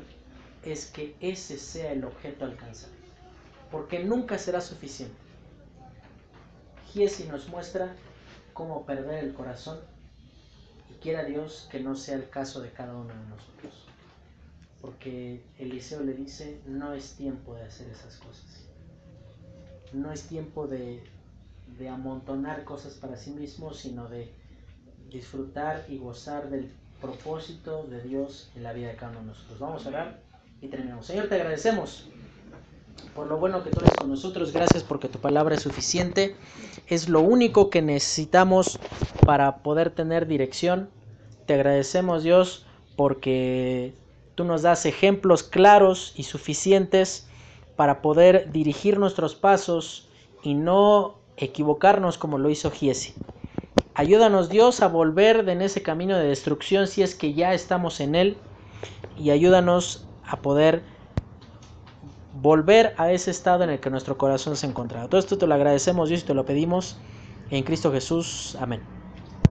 Es que ese sea el objeto alcanzado porque nunca será suficiente. Giesi nos muestra cómo perder el corazón y quiera Dios que no sea el caso de cada uno de nosotros. Porque Eliseo le dice, no es tiempo de hacer esas cosas. No es tiempo de, amontonar cosas para sí mismo, sino de disfrutar y gozar del propósito de Dios en la vida de cada uno de nosotros. Vamos a orar y terminamos. Señor, te agradecemos por lo bueno que tú eres con nosotros. Gracias porque tu palabra es suficiente. Es lo único que necesitamos para poder tener dirección. Te agradecemos Dios porque tú nos das ejemplos claros y suficientes para poder dirigir nuestros pasos y no equivocarnos como lo hizo Giesi. Ayúdanos Dios a volver de en ese camino de destrucción si es que ya estamos en él y ayúdanos a poder volver a ese estado en el que nuestro corazón se encontraba. Todo esto te lo agradecemos Dios y te lo pedimos en Cristo Jesús. Amén.